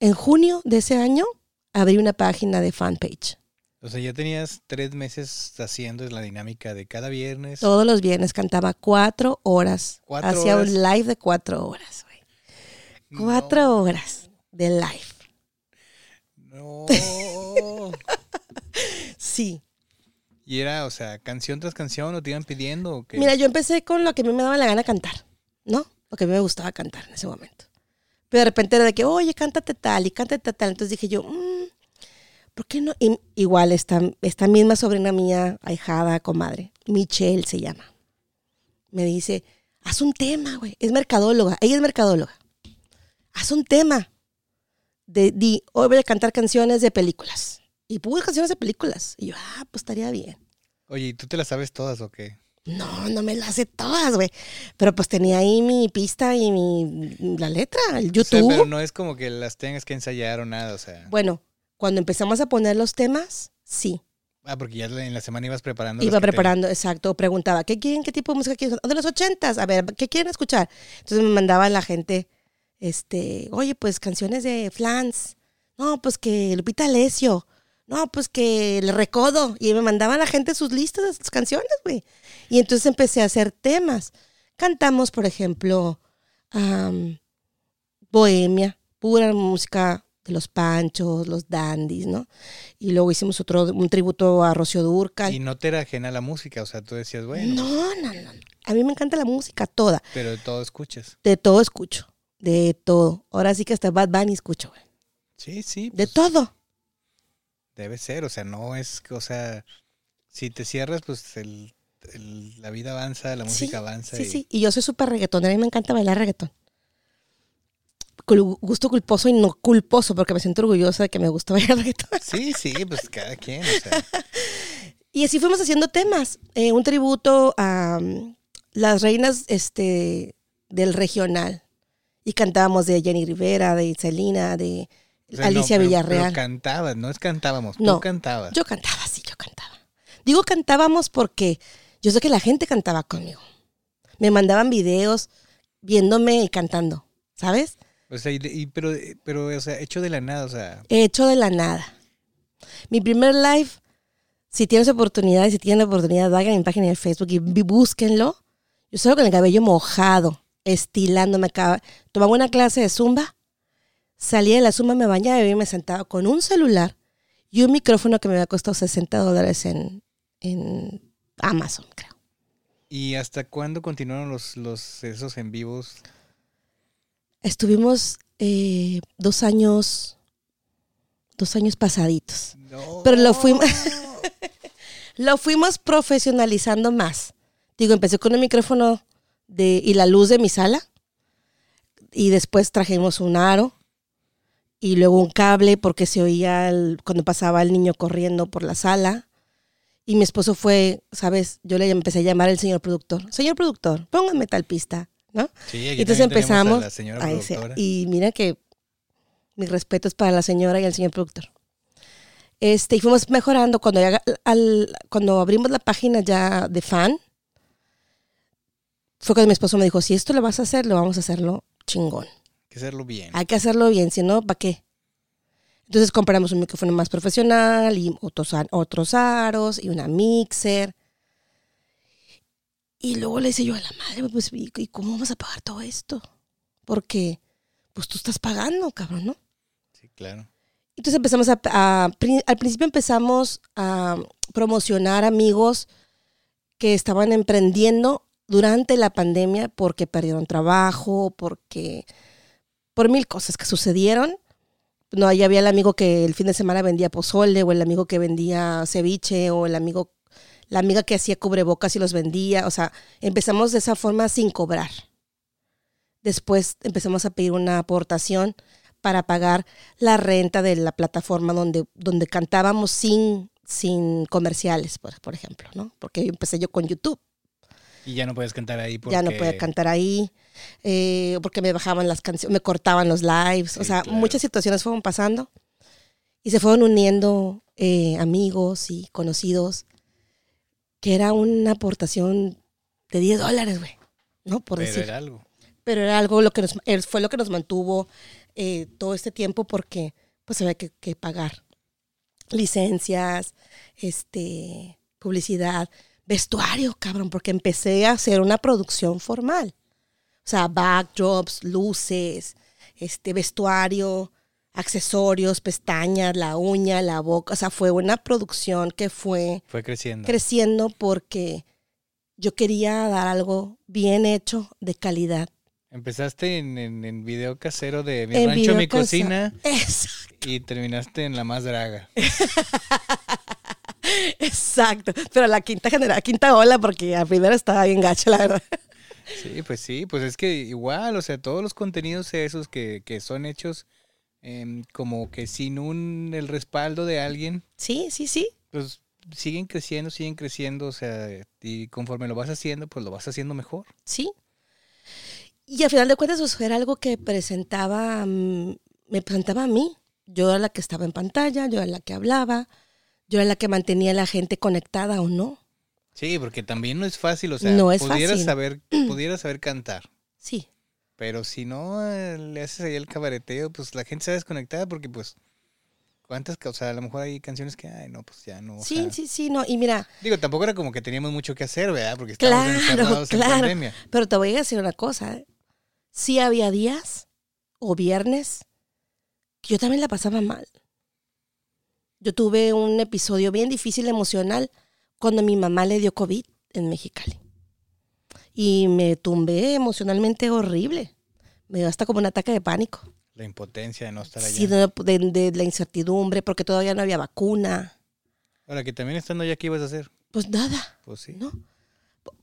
En junio de ese año abrí una página de fanpage. O sea, ya tenías tres meses haciendo la dinámica de cada viernes. Todos los viernes cantaba cuatro horas. ¿Cuatro Hacía un live de cuatro horas, güey. Cuatro No, horas de live. No. Sí. y era, o sea, canción tras canción, o te iban pidiendo o qué? Mira, yo empecé con lo que a mí me daba la gana cantar, ¿no? Lo que a mí me gustaba cantar en ese momento. Pero de repente era de que, oye, cántate tal y cántate tal. Entonces dije yo, "Mm, ¿por qué no? Y- igual esta, esta misma sobrina mía, ahijada, comadre, Michelle se llama. Me dice, haz un tema, güey. Es mercadóloga. Ella es mercadóloga. Haz un tema. De, di, hoy voy a cantar canciones de películas. Y puras canciones de películas. Y yo, ah, pues estaría bien. Oye, ¿y tú te las sabes todas o qué? No, no me las sé todas, güey. Pero pues tenía ahí mi pista y mi la letra, el O sea, YouTube. pero no es como que las tengas que ensayar o nada, o sea. Bueno, cuando empezamos a poner los temas, sí. Ah, porque ya en la semana ibas preparando. Iba te- preparando, exacto. Preguntaba, ¿qué quieren? ¿Qué tipo de música quieren? De los ochentas. A ver, ¿qué quieren escuchar? Entonces me mandaba la gente, este, oye, pues canciones de Flans. No, pues que Lupita Alessio. No, pues que Le Recodo. Y me mandaban la gente sus listas de sus canciones, güey. Y entonces empecé a hacer temas. Cantamos, por ejemplo, am, Bohemia, pura música de los Panchos, los Dandies, ¿no? Y luego hicimos otro, un tributo a Rocío Durcal. Y no te era ajena la música, o sea, tú decías, bueno, No, no, no. A mí me encanta la música toda. pero de todo escuchas. De todo escucho. De todo. Ahora sí que hasta Bad Bunny escucho, güey. Sí, sí. De pues, todo. Debe ser, o sea, no es, o sea, si te cierras, pues el, el- la vida avanza, la música avanza. Sí, y- sí. Y yo soy súper reggaetonera. A mí me encanta bailar reggaetón. Cul- gusto culposo y no culposo, porque me siento orgullosa de que me gusta bailar reggaetón. Sí, sí, pues cada quien, o sea. Y así fuimos haciendo temas. Eh, un tributo a mm, las reinas este, del regional. Y cantábamos de Jenny Rivera, de Celina, de o sea, no, Alicia pero- Villarreal. Pero cantabas, no es cantábamos, No, tú cantabas. Yo cantaba, sí, yo cantaba. Digo cantábamos porque yo sé que la gente cantaba conmigo. Me mandaban videos viéndome y cantando, ¿sabes? O sea, y, y- pero, pero, o sea, hecho de la nada, o sea, Hecho de la nada. Mi primer live, si tienes oportunidad, y si tienen la oportunidad, vayan a mi página de Facebook y búsquenlo. Yo salgo con el cabello mojado, estilándome acá. Tomaba una clase de zumba, salía de la zumba, me bañaba y me sentaba con un celular y un micrófono que me había costado 60 dólares en, en Amazon, creo. ¿y hasta cuándo continuaron los, los esos en vivos? Estuvimos eh, dos años, dos años pasaditos. No. Pero lo fuimos- Lo fuimos profesionalizando más. Digo, empecé con un micrófono de, y la luz de mi sala. Y después trajimos un aro. Y luego un cable porque se oía el- cuando pasaba el niño corriendo por la sala. Y mi esposo fue, ¿sabes? Yo le empecé a llamar al señor productor. Señor productor, póngame tal pista, ¿no? Sí, aquí Entonces tenemos a empezamos. la señora a ese- y mira que mis respetos para la señora y el señor productor. Este, y fuimos mejorando cuando, ya- al- cuando abrimos la página ya de fan. Fue cuando mi esposo me dijo, si esto lo vas a hacer, lo vamos a hacerlo chingón. Hay que hacerlo bien. Hay que hacerlo bien, si no, ¿para qué? Entonces compramos un micrófono más profesional y otros, otros aros y una mixer. Y luego le decía yo a la madre, pues, ¿y cómo vamos a pagar todo esto? Porque, pues tú estás pagando, cabrón, ¿no? Sí, claro. Entonces empezamos a, al principio empezamos a promocionar amigos que estaban emprendiendo durante la pandemia porque perdieron trabajo, porque por mil cosas que sucedieron. No, ahí había el amigo que el fin de semana vendía pozole, o el amigo que vendía ceviche, o el amigo, la amiga que hacía cubrebocas y los vendía. O sea, empezamos de esa forma sin cobrar. Después empezamos a pedir una aportación para pagar la renta de la plataforma donde, donde cantábamos sin, sin comerciales, por, por ejemplo, ¿no? Porque empecé yo con YouTube. Y ya no puedes cantar ahí porque... Ya no podía cantar ahí, eh, porque me bajaban las canciones, me cortaban los lives. o Sí, sea, claro. muchas situaciones fueron pasando y se fueron uniendo eh, amigos y conocidos, que era una aportación de 10 dólares, güey, ¿no? Por Pero decir era algo. pero era algo lo que nos, eh, fue lo que nos mantuvo eh, todo este tiempo porque pues había que, que pagar licencias, este, publicidad, vestuario, cabrón, porque empecé a hacer una producción formal. O sea, backdrops, luces, este, vestuario, accesorios, pestañas, la uña, la boca. O sea, fue una producción que fue Fue creciendo. creciendo porque yo quería dar algo bien hecho, de calidad. Empezaste en, en, en video casero de Mi En Rancho, Mi. Cocina Exacto, y terminaste en La Más Draga. exacto. Pero la quinta genera, quinta ola, porque la primera estaba bien gacha, la verdad. Sí, pues sí, pues es que igual, o sea, todos los contenidos esos que, que son hechos em, como que sin un el respaldo de alguien, Sí, sí, sí. pues siguen creciendo, siguen creciendo, o sea, y conforme lo vas haciendo, pues lo vas haciendo mejor. Sí. Y al final de cuentas, pues era algo que presentaba, mm, me presentaba a mí. Yo era la que estaba en pantalla, yo era la que hablaba, yo era la que mantenía a la gente conectada o no. Sí, porque también no es fácil, o sea, No es pudieras fácil. saber, pudieras saber cantar. Sí, Pero si no eh, le haces ahí el cabareteo, pues la gente se va desconectada porque pues cuántas, o sea, a lo mejor hay canciones que, ay, no, pues ya no. o sí, sea, sí, sí, no. Y mira, Digo, tampoco era como que teníamos mucho que hacer, ¿verdad? Porque estábamos Claro, encerrados en claro. pandemia. Pero te voy a decir una cosa. ¿eh? Sí había días o viernes que yo también la pasaba mal. Yo tuve un episodio bien difícil emocional cuando mi mamá le dio COVID en Mexicali. Y me tumbé emocionalmente horrible. Me dio hasta como un ataque de pánico. La impotencia de no estar allá. Sí, de, de- de la incertidumbre, porque todavía no había vacuna. Ahora que también estando allá, ¿qué ibas a hacer? Pues nada. Pues sí. ¿no?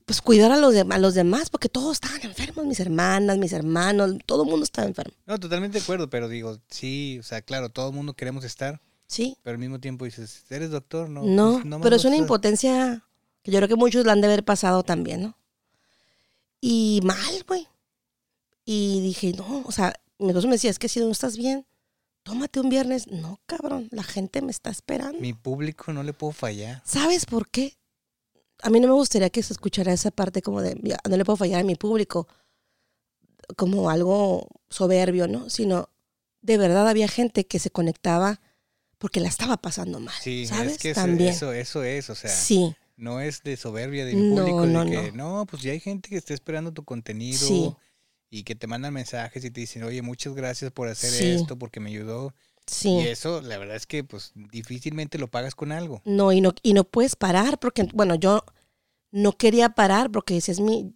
Pues cuidar a los, dem- a los demás, porque todos estaban enfermos, mis hermanas, mis hermanos, todo el mundo estaba enfermo. No, totalmente de acuerdo, pero digo, sí, o sea, claro, todo el mundo queremos estar, Sí, pero al mismo tiempo dices, ¿eres doctor? No, no, pues, no pero es una impotencia que yo creo que muchos la han de haber pasado también, ¿no? Y mal, güey. Y dije, no, o sea, mi esposo me decía, es que si no estás bien, tómate un viernes. No, cabrón, la gente me está esperando. Mi público no le puedo fallar. ¿Sabes por qué? A mí no me gustaría que se escuchara esa parte como de, "Ya, no le puedo fallar a mi público, como algo soberbio, ¿no? Sino, de verdad había gente que se conectaba porque la estaba pasando mal, Sí, ¿sabes? es que eso, También. eso, eso es, o sea, sí, no es de soberbia de mi No, público, no, de que no. pues ya hay gente que está esperando tu contenido Sí. y que te mandan mensajes y te dicen, oye, muchas gracias por hacer Sí. esto, porque me ayudó. sí. Y eso, la verdad es que pues difícilmente lo pagas con algo. No, y no, y no puedes parar porque, bueno, yo no quería parar porque es mi,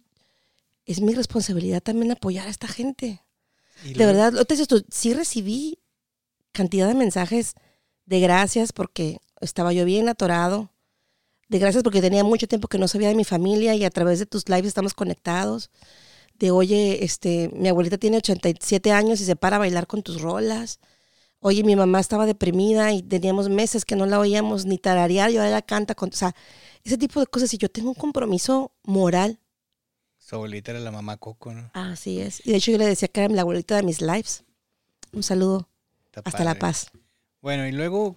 es mi responsabilidad también apoyar a esta gente. Y De verdad, lo te dices tú, sí recibí cantidad de mensajes de gracias porque estaba yo bien atorado, de gracias porque tenía mucho tiempo que no sabía de mi familia y a través de tus lives estamos conectados, de oye, este, mi abuelita tiene 87 años y se para a bailar con tus rolas, oye, mi mamá estaba deprimida y teníamos meses que no la oíamos ni tararear y ahora ella canta con, o sea, ese tipo de cosas y yo tengo un compromiso moral, Su abuelita era la mamá Coco, ¿no? así es, y de hecho yo le decía que era la abuelita de mis lives, un saludo. Está Hasta La. Paz. Bueno, y luego,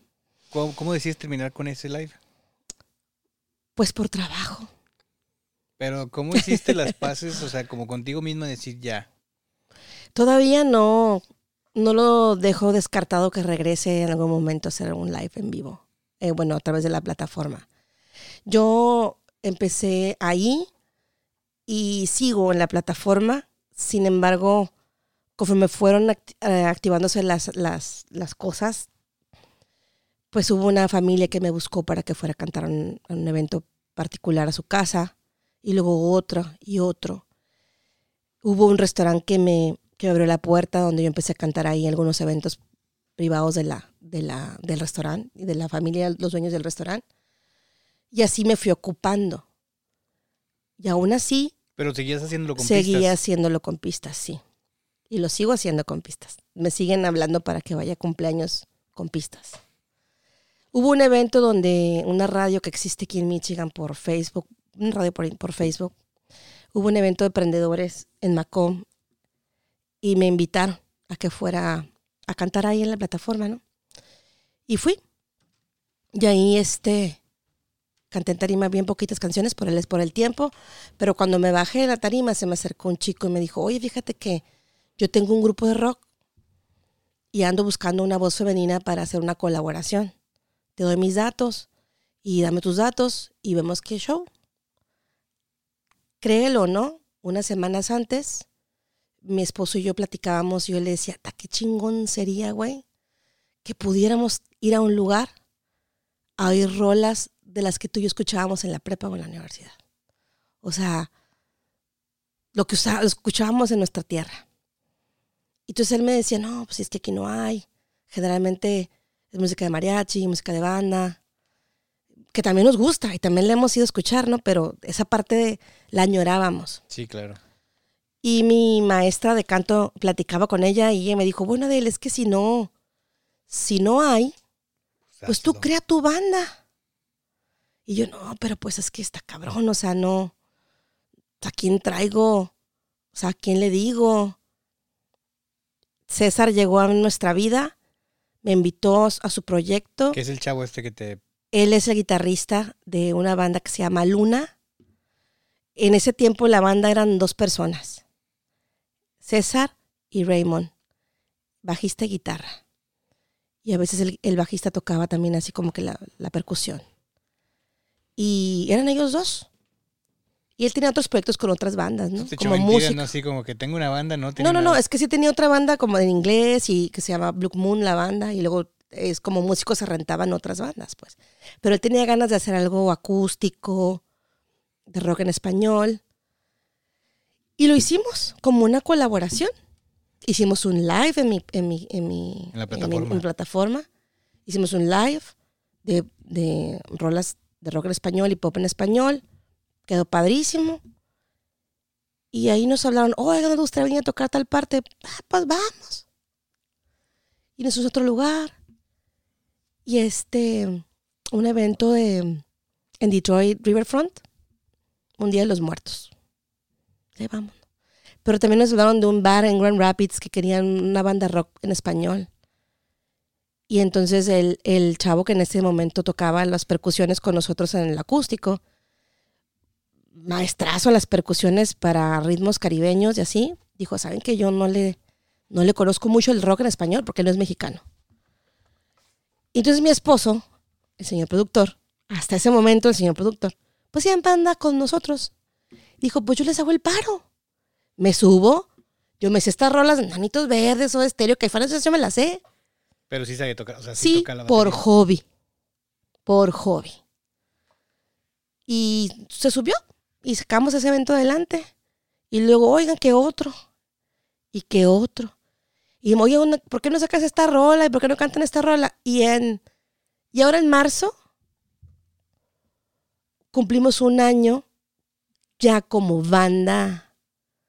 ¿cómo, cómo decides terminar con ese live? Pues por trabajo. Pero, ¿cómo hiciste las paces? O sea, como contigo misma decir ya. Todavía no, no lo dejo descartado que regrese en algún momento a hacer un live en vivo. Eh, bueno, a través de la plataforma. Yo empecé ahí y sigo en la plataforma. Sin embargo, conforme fueron act- eh, activándose las, las, las cosas, pues hubo una familia que me buscó para que fuera a cantar a un, a un evento particular a su casa, y luego otro y otro. Hubo un restaurante que me que abrió la puerta donde yo empecé a cantar ahí algunos eventos privados de la, de la, del restaurante y de la familia, los dueños del restaurante. Y así me fui ocupando. Y aún así, Pero seguías haciéndolo con seguía pistas. haciéndolo con pistas, sí. Y lo sigo haciendo con pistas. Me siguen hablando para que vaya a cumpleaños con pistas. Hubo un evento donde una radio que existe aquí en Michigan por Facebook, una radio por, Facebook, hubo un evento de emprendedores en Macomb y me invitaron a que fuera a cantar ahí en la plataforma, ¿no? Y fui. Y ahí este canté en tarima bien poquitas canciones por el, por el tiempo, pero cuando me bajé de la tarima se me acercó un chico y me dijo, oye, fíjate que yo tengo un grupo de rock y ando buscando una voz femenina para hacer una colaboración. Te doy mis datos y dame tus datos y vemos qué show. Créelo o no, unas semanas antes, mi esposo y yo platicábamos y yo le decía, "Ta, qué chingón sería, güey, que pudiéramos ir a un lugar a oír rolas de las que tú y yo escuchábamos en la prepa o en la universidad. O sea, lo que escuchábamos en nuestra tierra. Y entonces él me decía, no, pues es que aquí no hay. Generalmente es música de mariachi, música de banda, que también nos gusta y también la hemos ido a escuchar, ¿no? Pero esa parte de, la añorábamos. Sí, claro. Y mi maestra de canto platicaba con ella y ella me dijo, bueno, Adel, es que si no, si no hay, pues tú hazlo. crea tu banda. Y yo, no, pero pues es que está cabrón, o sea, no. ¿A quién traigo? O sea, ¿a quién le digo? César llegó a nuestra vida, me invitó a su proyecto. ¿Qué es el chavo este que te... Él es el guitarrista de una banda que se llama Luna. En ese tiempo la banda eran dos personas, César y Raymond, bajista y guitarra. Y a veces el, el bajista tocaba también así como que la, la percusión. Y eran ellos dos. Y él tenía otros proyectos con otras bandas, ¿no? te Como música. ¿no? Así como que tengo una banda, ¿no? No, no, no, es que sí tenía otra banda como en inglés y que se llama Blue Moon la banda y luego es como músicos se rentaban otras bandas, pues. Pero él tenía ganas de hacer algo acústico, de rock en español. Y lo hicimos como una colaboración. Hicimos un live en mi, en mi, en mi, En la plataforma. mi plataforma. Hicimos un live de, de rolas de rock en español y pop en español. Quedó padrísimo. Y ahí nos hablaron, oiga, ¿no te gustaría venir a tocar tal parte? Ah, pues vamos. Y nos otro lugar. Y este, un evento de, en Detroit Riverfront, un día de los muertos. Ahí vamos. Pero también nos hablaron de un bar en Grand Rapids que querían una banda rock en español. Y entonces el, el chavo que en ese momento tocaba las percusiones con nosotros en el acústico, maestrazo a las percusiones para ritmos caribeños y así, dijo, ¿saben que yo no le, no le conozco mucho el rock en español porque él no es mexicano? Y entonces mi esposo, el señor productor, hasta ese momento el señor productor, pues siempre anda con nosotros. Dijo, pues yo les hago el paro. Me subo, yo me sé estas rolas, nanitos verdes o estéreo, que fanes, yo me las sé. Pero sí sabe tocar, o sea, sí, Sí, toca la por hobby. Por hobby. Y se subió y sacamos ese evento adelante. Y luego, oigan, que otro. Y que otro. Y oye, ¿por qué no sacas esta rola? ¿Y por qué no cantan esta rola? Y en y ahora en marzo cumplimos un año ya como banda,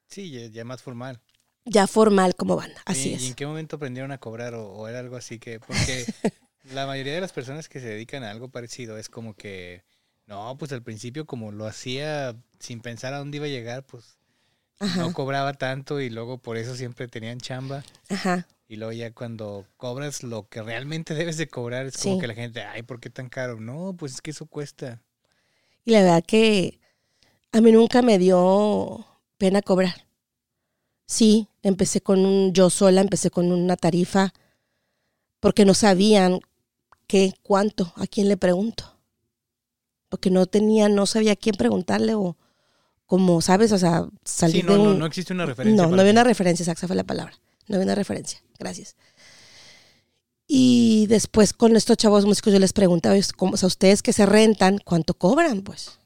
Sí, ya, ya más formal. ya formal como banda. Así ¿Y, es. ¿Y en qué momento aprendieron a cobrar o, o era algo así que...? Porque la mayoría de las personas que se dedican a algo parecido es como que... No, pues al principio como lo hacía sin pensar a dónde iba a llegar, pues Ajá, no cobraba tanto y luego por eso siempre tenían chamba. ajá. Y luego ya cuando cobras lo que realmente debes de cobrar es como Sí. que la gente, ay, ¿por qué tan caro? No, pues es que eso cuesta. Y la verdad que a mí nunca me dio pena cobrar. Sí, empecé con un, yo sola empecé con una tarifa porque no sabían qué, cuánto, a quién le pregunto. Porque no tenía, no sabía a quién preguntarle o como, ¿sabes? O sea, salir Sí, no, de no, un... no existe una referencia. No, no había una referencia, esa fue la palabra. No había una referencia. Gracias. Y después con estos chavos músicos yo les preguntaba, ¿cómo, o sea, ustedes que se rentan, ¿cuánto cobran? Pues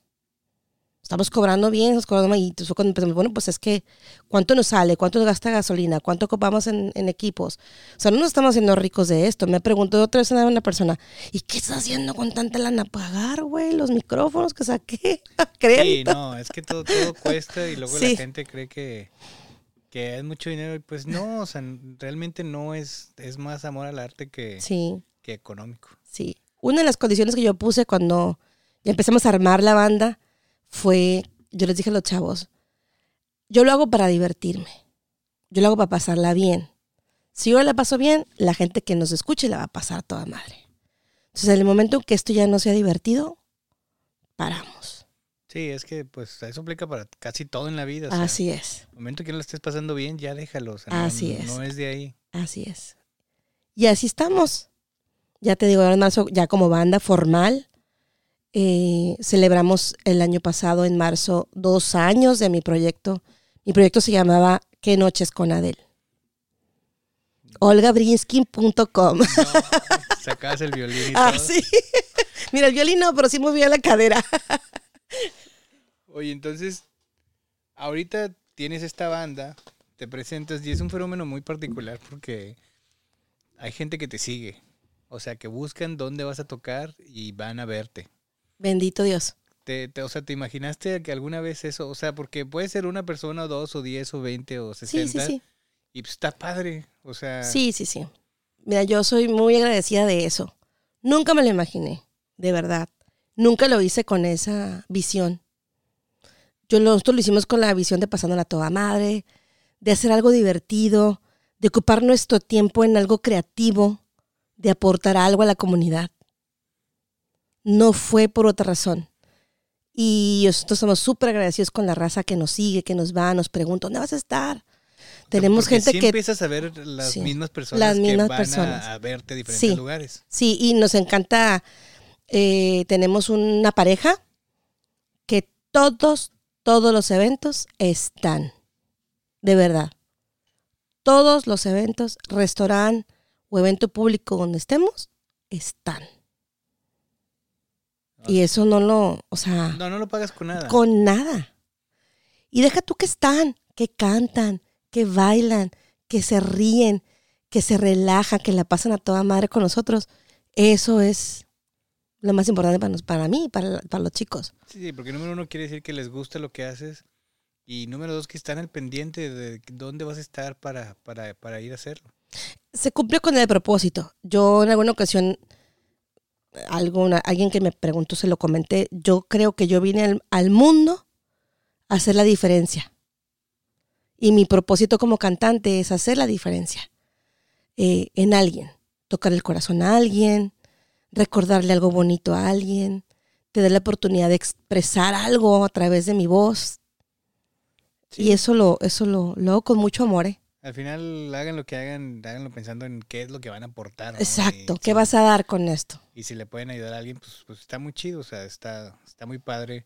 estamos cobrando bien, estamos cobrando mal. Y entonces fue cuando empezamos, bueno, pues es que, ¿cuánto nos sale? ¿Cuánto nos gasta gasolina? ¿Cuánto ocupamos en, en equipos? O sea, no nos estamos haciendo ricos de esto. Me preguntó otra vez una persona, ¿y qué estás haciendo con tanta lana? Pagar, güey, los micrófonos que saqué. Sí, Crédito. no, es que todo, todo cuesta y luego Sí. la gente cree que, que es mucho dinero y pues no, o sea, realmente no es, es más amor al arte que, sí. que económico. Sí. Una de las condiciones que yo puse cuando ya empezamos a armar la banda fue, yo les dije a los chavos, yo lo hago para divertirme. Yo lo hago para pasarla bien. Si yo la paso bien, la gente que nos escuche la va a pasar toda madre. Entonces, en el momento en que esto ya no sea divertido, paramos. Sí, es que pues eso aplica para casi todo en la vida. O sea, Así es, el momento que no lo estés pasando bien, ya déjalo. o sea, no- Así es. No es de ahí. así es. Y así estamos. Ya te digo, ahora en marzo, ya como banda formal, eh, celebramos el año pasado, en marzo, dos años de mi proyecto. Mi proyecto se llamaba ¿Qué noches con Adel? olgabrinskin.com. No, sacabas el violín y Ah, todo. sí. Mira, el violín no, pero sí movía la cadera. Oye, entonces, ahorita tienes esta banda, te presentas y es un fenómeno muy particular porque hay gente que te sigue. O sea, que buscan dónde vas a tocar y van a verte. Bendito Dios. Te, te- o sea, ¿te imaginaste que alguna vez eso? O sea, porque puede ser una persona o dos o diez o veinte o Sí, sesenta. sí, sí. Y pues está padre. O sea, Sí, sí, sí. Mira, yo soy muy agradecida de eso. Nunca me lo imaginé, de verdad. Nunca lo hice con esa visión. Yo lo, nosotros lo hicimos con la visión de pasándola a toda madre, de hacer algo divertido, de ocupar nuestro tiempo en algo creativo, de aportar algo a la comunidad. No fue por otra razón. Y nosotros estamos súper agradecidos con la raza que nos sigue, que nos va, nos pregunta, ¿dónde vas a estar? Tenemos porque gente sí que empiezas a ver las Sí, mismas personas las mismas que van a- personas. A, verte a diferentes Sí. lugares. Sí, y nos encanta, eh, tenemos una pareja que todos, todos los eventos están, de verdad. Todos los eventos, restaurante o evento público donde estemos, están. Y eso no lo, o sea, No, no lo pagas con nada. con nada. Y deja tú que están, que cantan, que bailan, que se ríen, que se relajan, que la pasan a toda madre con nosotros. Eso es lo más importante para, nos- para mí, para, para los chicos. Sí, sí, porque número uno quiere decir que les gusta lo que haces. Y número dos, que están al pendiente de dónde vas a estar para, para, para ir a hacerlo. Se cumplió con el propósito. Yo en alguna ocasión, alguna, alguien que me preguntó, se lo comenté, yo creo que yo vine al, al mundo a hacer la diferencia. Y mi propósito como cantante es hacer la diferencia eh, en alguien, tocar el corazón a alguien, recordarle algo bonito a alguien, tener la oportunidad de expresar algo a través de mi voz. Sí. Y eso lo, eso lo, lo hago con mucho amor. ¿eh? Al final, hagan lo que hagan, háganlo pensando en qué es lo que van a aportar. ¿no? Exacto. Y ¿Qué vas a dar con esto? Y si le pueden ayudar a alguien, pues, pues está muy chido. O sea, está, está muy padre.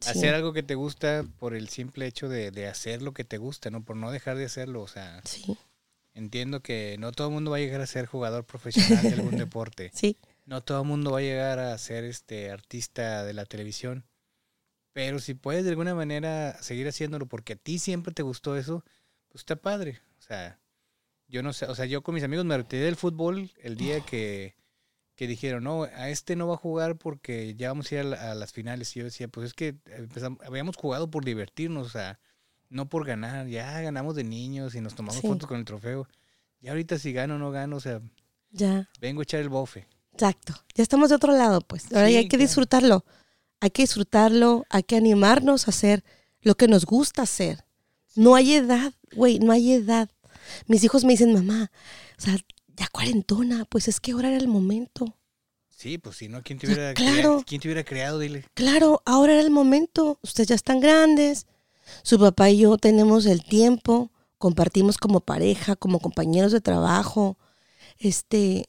Sí. Hacer algo que te gusta por el simple hecho de, de hacer lo que te gusta, ¿no? Por no dejar de hacerlo. O sea, Sí, entiendo que no todo el mundo va a llegar a ser jugador profesional de algún deporte. sí. No todo el mundo va a llegar a ser este artista de la televisión. Pero si puedes de alguna manera seguir haciéndolo porque a ti siempre te gustó eso, pues está padre. O sea, yo no sé, o sea, yo con mis amigos me retiré del fútbol el día que, que dijeron, no, a este no va a jugar porque ya vamos a ir a, la- a las finales. Y yo decía, pues es que empezamos- habíamos jugado por divertirnos, o sea, no por ganar. Ya ganamos de niños y nos tomamos Sí. fotos con el trofeo. Y ahorita si gano o no gano, o sea, Ya, vengo a echar el bofe. exacto. Ya estamos de otro lado, pues. Ahora Sí, ya hay que claro. disfrutarlo. Hay que disfrutarlo, hay que animarnos a hacer lo que nos gusta hacer. No hay edad, güey, no hay edad. Mis hijos me dicen, mamá, o sea, ya cuarentona, pues es que ahora era el momento. Sí, pues si no, ¿quién te hubiera, claro. crea- ¿quién te hubiera creado? Dile. Claro, ahora era el momento. Ustedes ya están grandes. Su papá y yo tenemos el tiempo, compartimos como pareja, como compañeros de trabajo. Este,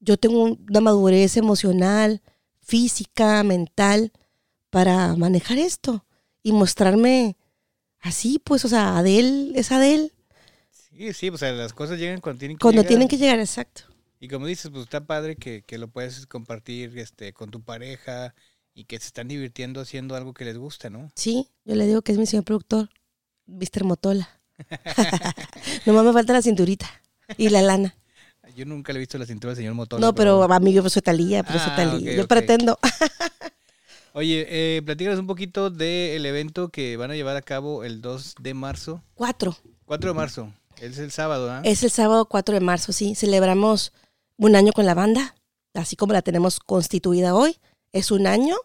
yo tengo una madurez emocional, física, mental para manejar esto. y mostrarme así, pues, o sea, Adele es Adele. Sí, sí, o sea, las cosas llegan cuando tienen que Cuando llegar. tienen que llegar, exacto. Y como dices, pues está padre que, que lo puedes compartir este, con tu pareja y que se están divirtiendo haciendo algo que les gusta, ¿no? Sí, yo le digo que es mi señor productor, Mr. Motola. Nomás me falta la cinturita y la lana. Yo nunca le he visto la cintura del señor Motola. No, pero a mí yo soy talía, pero soy Ah, talía. yo pretendo. Oye, eh, platícanos un poquito del evento que van a llevar a cabo el 2 de marzo. Cuatro. 4 de marzo. Es el sábado, ¿ah? Es el sábado 4 de marzo, sí. Celebramos un año con la banda, así como la tenemos constituida hoy. Es un año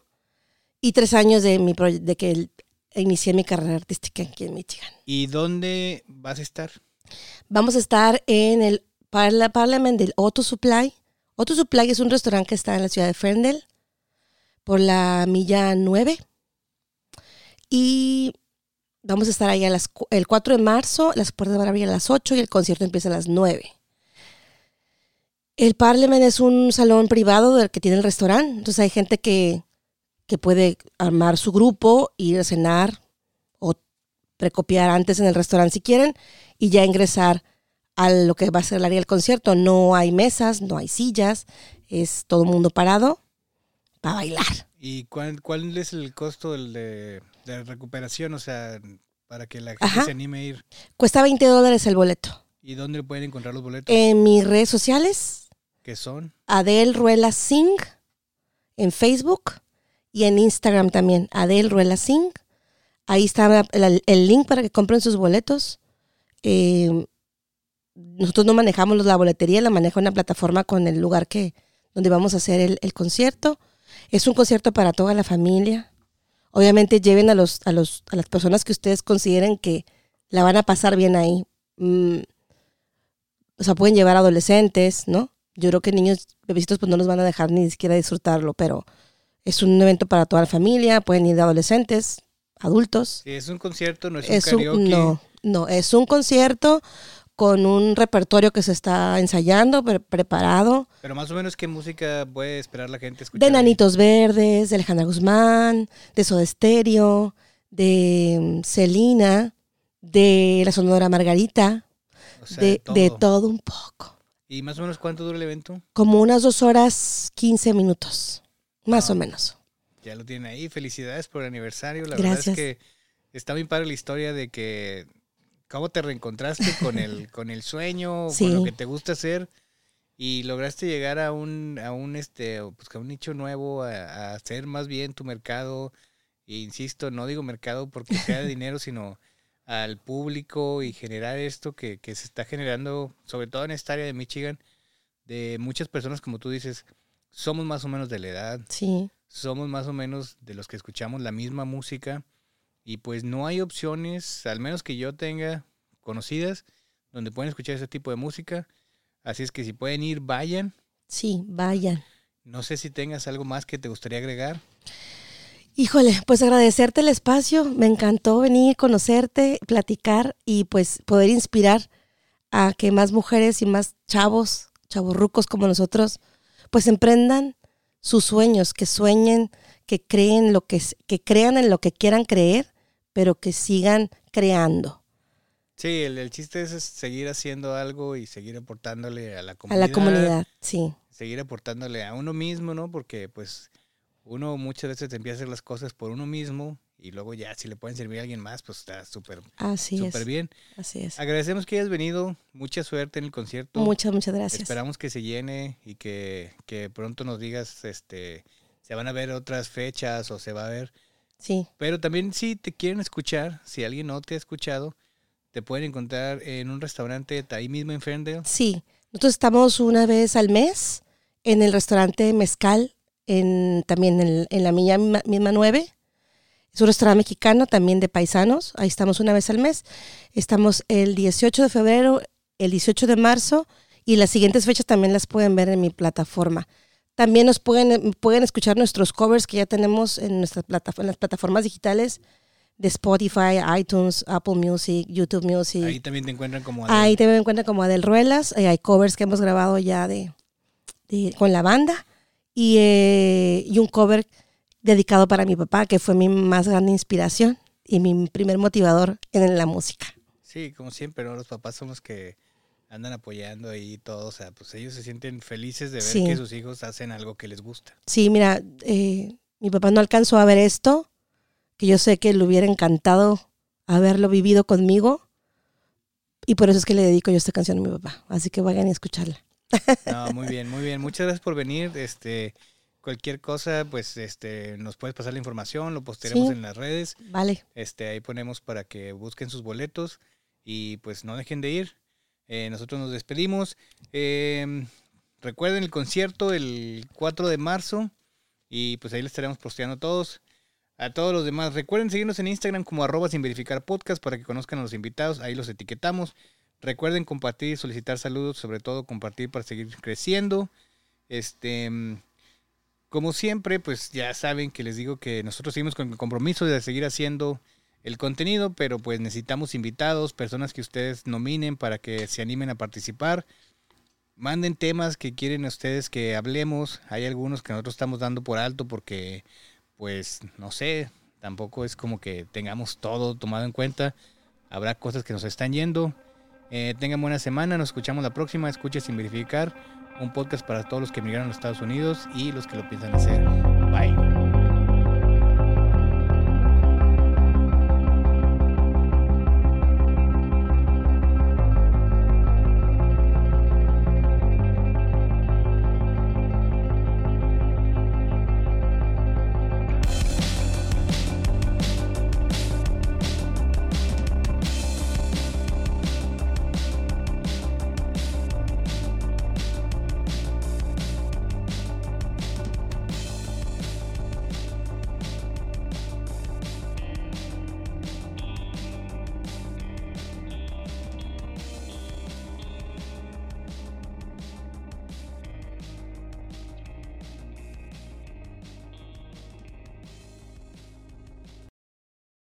y tres años de, mi de que el- inicié mi carrera artística aquí en Michigan. ¿Y dónde vas a estar? Vamos a estar en el Parla Parliament del Auto Supply. Auto Supply es un restaurante que está en la ciudad de Ferndale, por la milla 9. Y vamos a estar ahí a las, el 4 de marzo. Las puertas van a abrir a las 8 y el concierto empieza a las 9. El Parliament es un salón privado del que tiene el restaurante. Entonces hay gente que, que puede armar su grupo, ir a cenar o precopiar antes en el restaurante si quieren y ya ingresar a lo que va a ser el área del concierto. No hay mesas, no hay sillas, es todo el mundo parado para bailar. ¿Y cuál, cuál es el costo del de, de recuperación? O sea, para que la gente Ajá. se anime a ir. Cuesta 20 dólares el boleto. ¿Y dónde pueden encontrar los boletos? En mis redes sociales, ¿Qué son? Adel Ruela Singh, en Facebook y en Instagram también, Adel Ruela Singh. Ahí está el, el link para que compren sus boletos. Eh, nosotros no manejamos la boletería, la maneja una plataforma con el lugar que donde vamos a hacer el, el concierto. Es un concierto para toda la familia. Obviamente lleven a los, a los a las personas que ustedes consideren que la van a pasar bien ahí. Mm, o sea, pueden llevar adolescentes, ¿no? Yo creo que niños bebecitos pues no los van a dejar ni siquiera disfrutarlo, pero es un evento para toda la familia, pueden ir de adolescentes, adultos. Es un concierto, no es, Es un karaoke. no, no, es un concierto con un repertorio que se está ensayando, pre- preparado, Pero más o menos, ¿qué música puede esperar la gente escuchar? de Nanitos Verdes, de Alejandra Guzmán, de Soda Stereo, de mm, Celina, de la Sonora Margarita, O sea, de, de todo. un poco. ¿Y más o menos cuánto dura el evento? Como unas dos horas, 15 minutos, más Ah. o menos. Ya lo tienen ahí. Felicidades por el aniversario. La Gracias. verdad es que está muy padre la historia de que cómo te reencontraste con el, con el sueño, Sí. con lo que te gusta hacer y lograste llegar a un, a un este, pues a un nicho nuevo, a, a hacer más bien tu mercado. E insisto, no digo mercado porque sea de dinero, sino al público y generar esto que, que se está generando, sobre todo en esta área de Michigan, de muchas personas, como tú dices, somos más o menos de la edad, Sí, somos más o menos de los que escuchamos la misma música y pues no hay opciones, al menos que yo tenga conocidas, donde pueden escuchar ese tipo de música. Así es que si pueden ir, vayan. sí, vayan. No sé si tengas algo más que te gustaría agregar. Híjole, pues agradecerte el espacio. Me encantó venir, conocerte, platicar y pues poder inspirar a que más mujeres y más chavos, chavorrucos como nosotros, pues emprendan sus sueños, que sueñen, que creen lo que, que crean en lo que quieran creer, pero que sigan creando Sí, el, el chiste es, seguir haciendo algo y seguir aportándole a la a comunidad. la comunidad. Sí, Seguir aportándole a uno mismo, ¿no? Porque pues uno muchas veces empieza a hacer las cosas por uno mismo y luego ya si le pueden servir a alguien más, pues está súper, súper bien. Así es. Agradecemos que hayas venido. Mucha suerte en el concierto. Muchas, muchas gracias. Esperamos que se llene y que, que pronto nos digas, este, se van a ver otras fechas o se va a ver. Sí, Pero también si te quieren escuchar, si alguien no te ha escuchado, te pueden encontrar en un restaurante ahí mismo en Ferndale. Sí, nosotros estamos una vez al mes en el restaurante Mezcal, en, también en, en la milla misma, misma 9. Es un restaurante mexicano también de paisanos. Ahí estamos una vez al mes. Estamos el 18 de febrero, el 18 de marzo y las siguientes fechas también las pueden ver en mi plataforma. También nos pueden, pueden escuchar nuestros covers que ya tenemos en, nuestras plata- en las plataformas digitales de Spotify, iTunes, Apple Music, YouTube Music. Ahí también te encuentran como... Ahí te me encuentran como Adel Ruelas. eh, hay covers que hemos grabado ya de, de- con la banda. Y, eh, y un cover dedicado para mi papá, que fue mi más grande inspiración. y mi primer motivador en la música. Sí, como siempre, ¿no? los papás son los que andan apoyando ahí todo, o sea, pues ellos se sienten felices de ver Sí. que sus hijos hacen algo que les gusta. Sí, mira, eh, mi papá no alcanzó a ver esto, que yo sé que le hubiera encantado haberlo vivido conmigo, y por eso es que le dedico yo esta canción a mi papá. Así que vayan a escucharla. No, muy bien, muy bien. Muchas gracias por venir. Este, cualquier cosa, pues, este, nos puedes pasar la información, lo postearemos Sí. en las redes. Vale, Este, ahí ponemos para que busquen sus boletos y pues no dejen de ir. Eh, nosotros nos despedimos. Eh, recuerden el concierto el 4 de marzo y pues ahí les estaremos posteando todos. A todos los demás, recuerden seguirnos en Instagram como arroba sin verificar podcast para que conozcan a los invitados, ahí los etiquetamos. Recuerden compartir, solicitar saludos, sobre todo compartir para seguir creciendo. Este, mm, como siempre, pues ya saben que les digo que nosotros seguimos con el compromiso de seguir haciendo el contenido, pero pues necesitamos invitados, personas que ustedes nominen para que se animen a participar. Manden temas que quieren ustedes que hablemos. Hay algunos que nosotros estamos dando por alto porque, pues, no sé, tampoco es como que tengamos todo tomado en cuenta. Habrá cosas que nos están yendo. Eh, tengan buena semana, nos escuchamos la próxima. Escuche sin verificar. Un podcast para todos los que emigraron a los Estados Unidos y los que lo piensan hacer. Bye.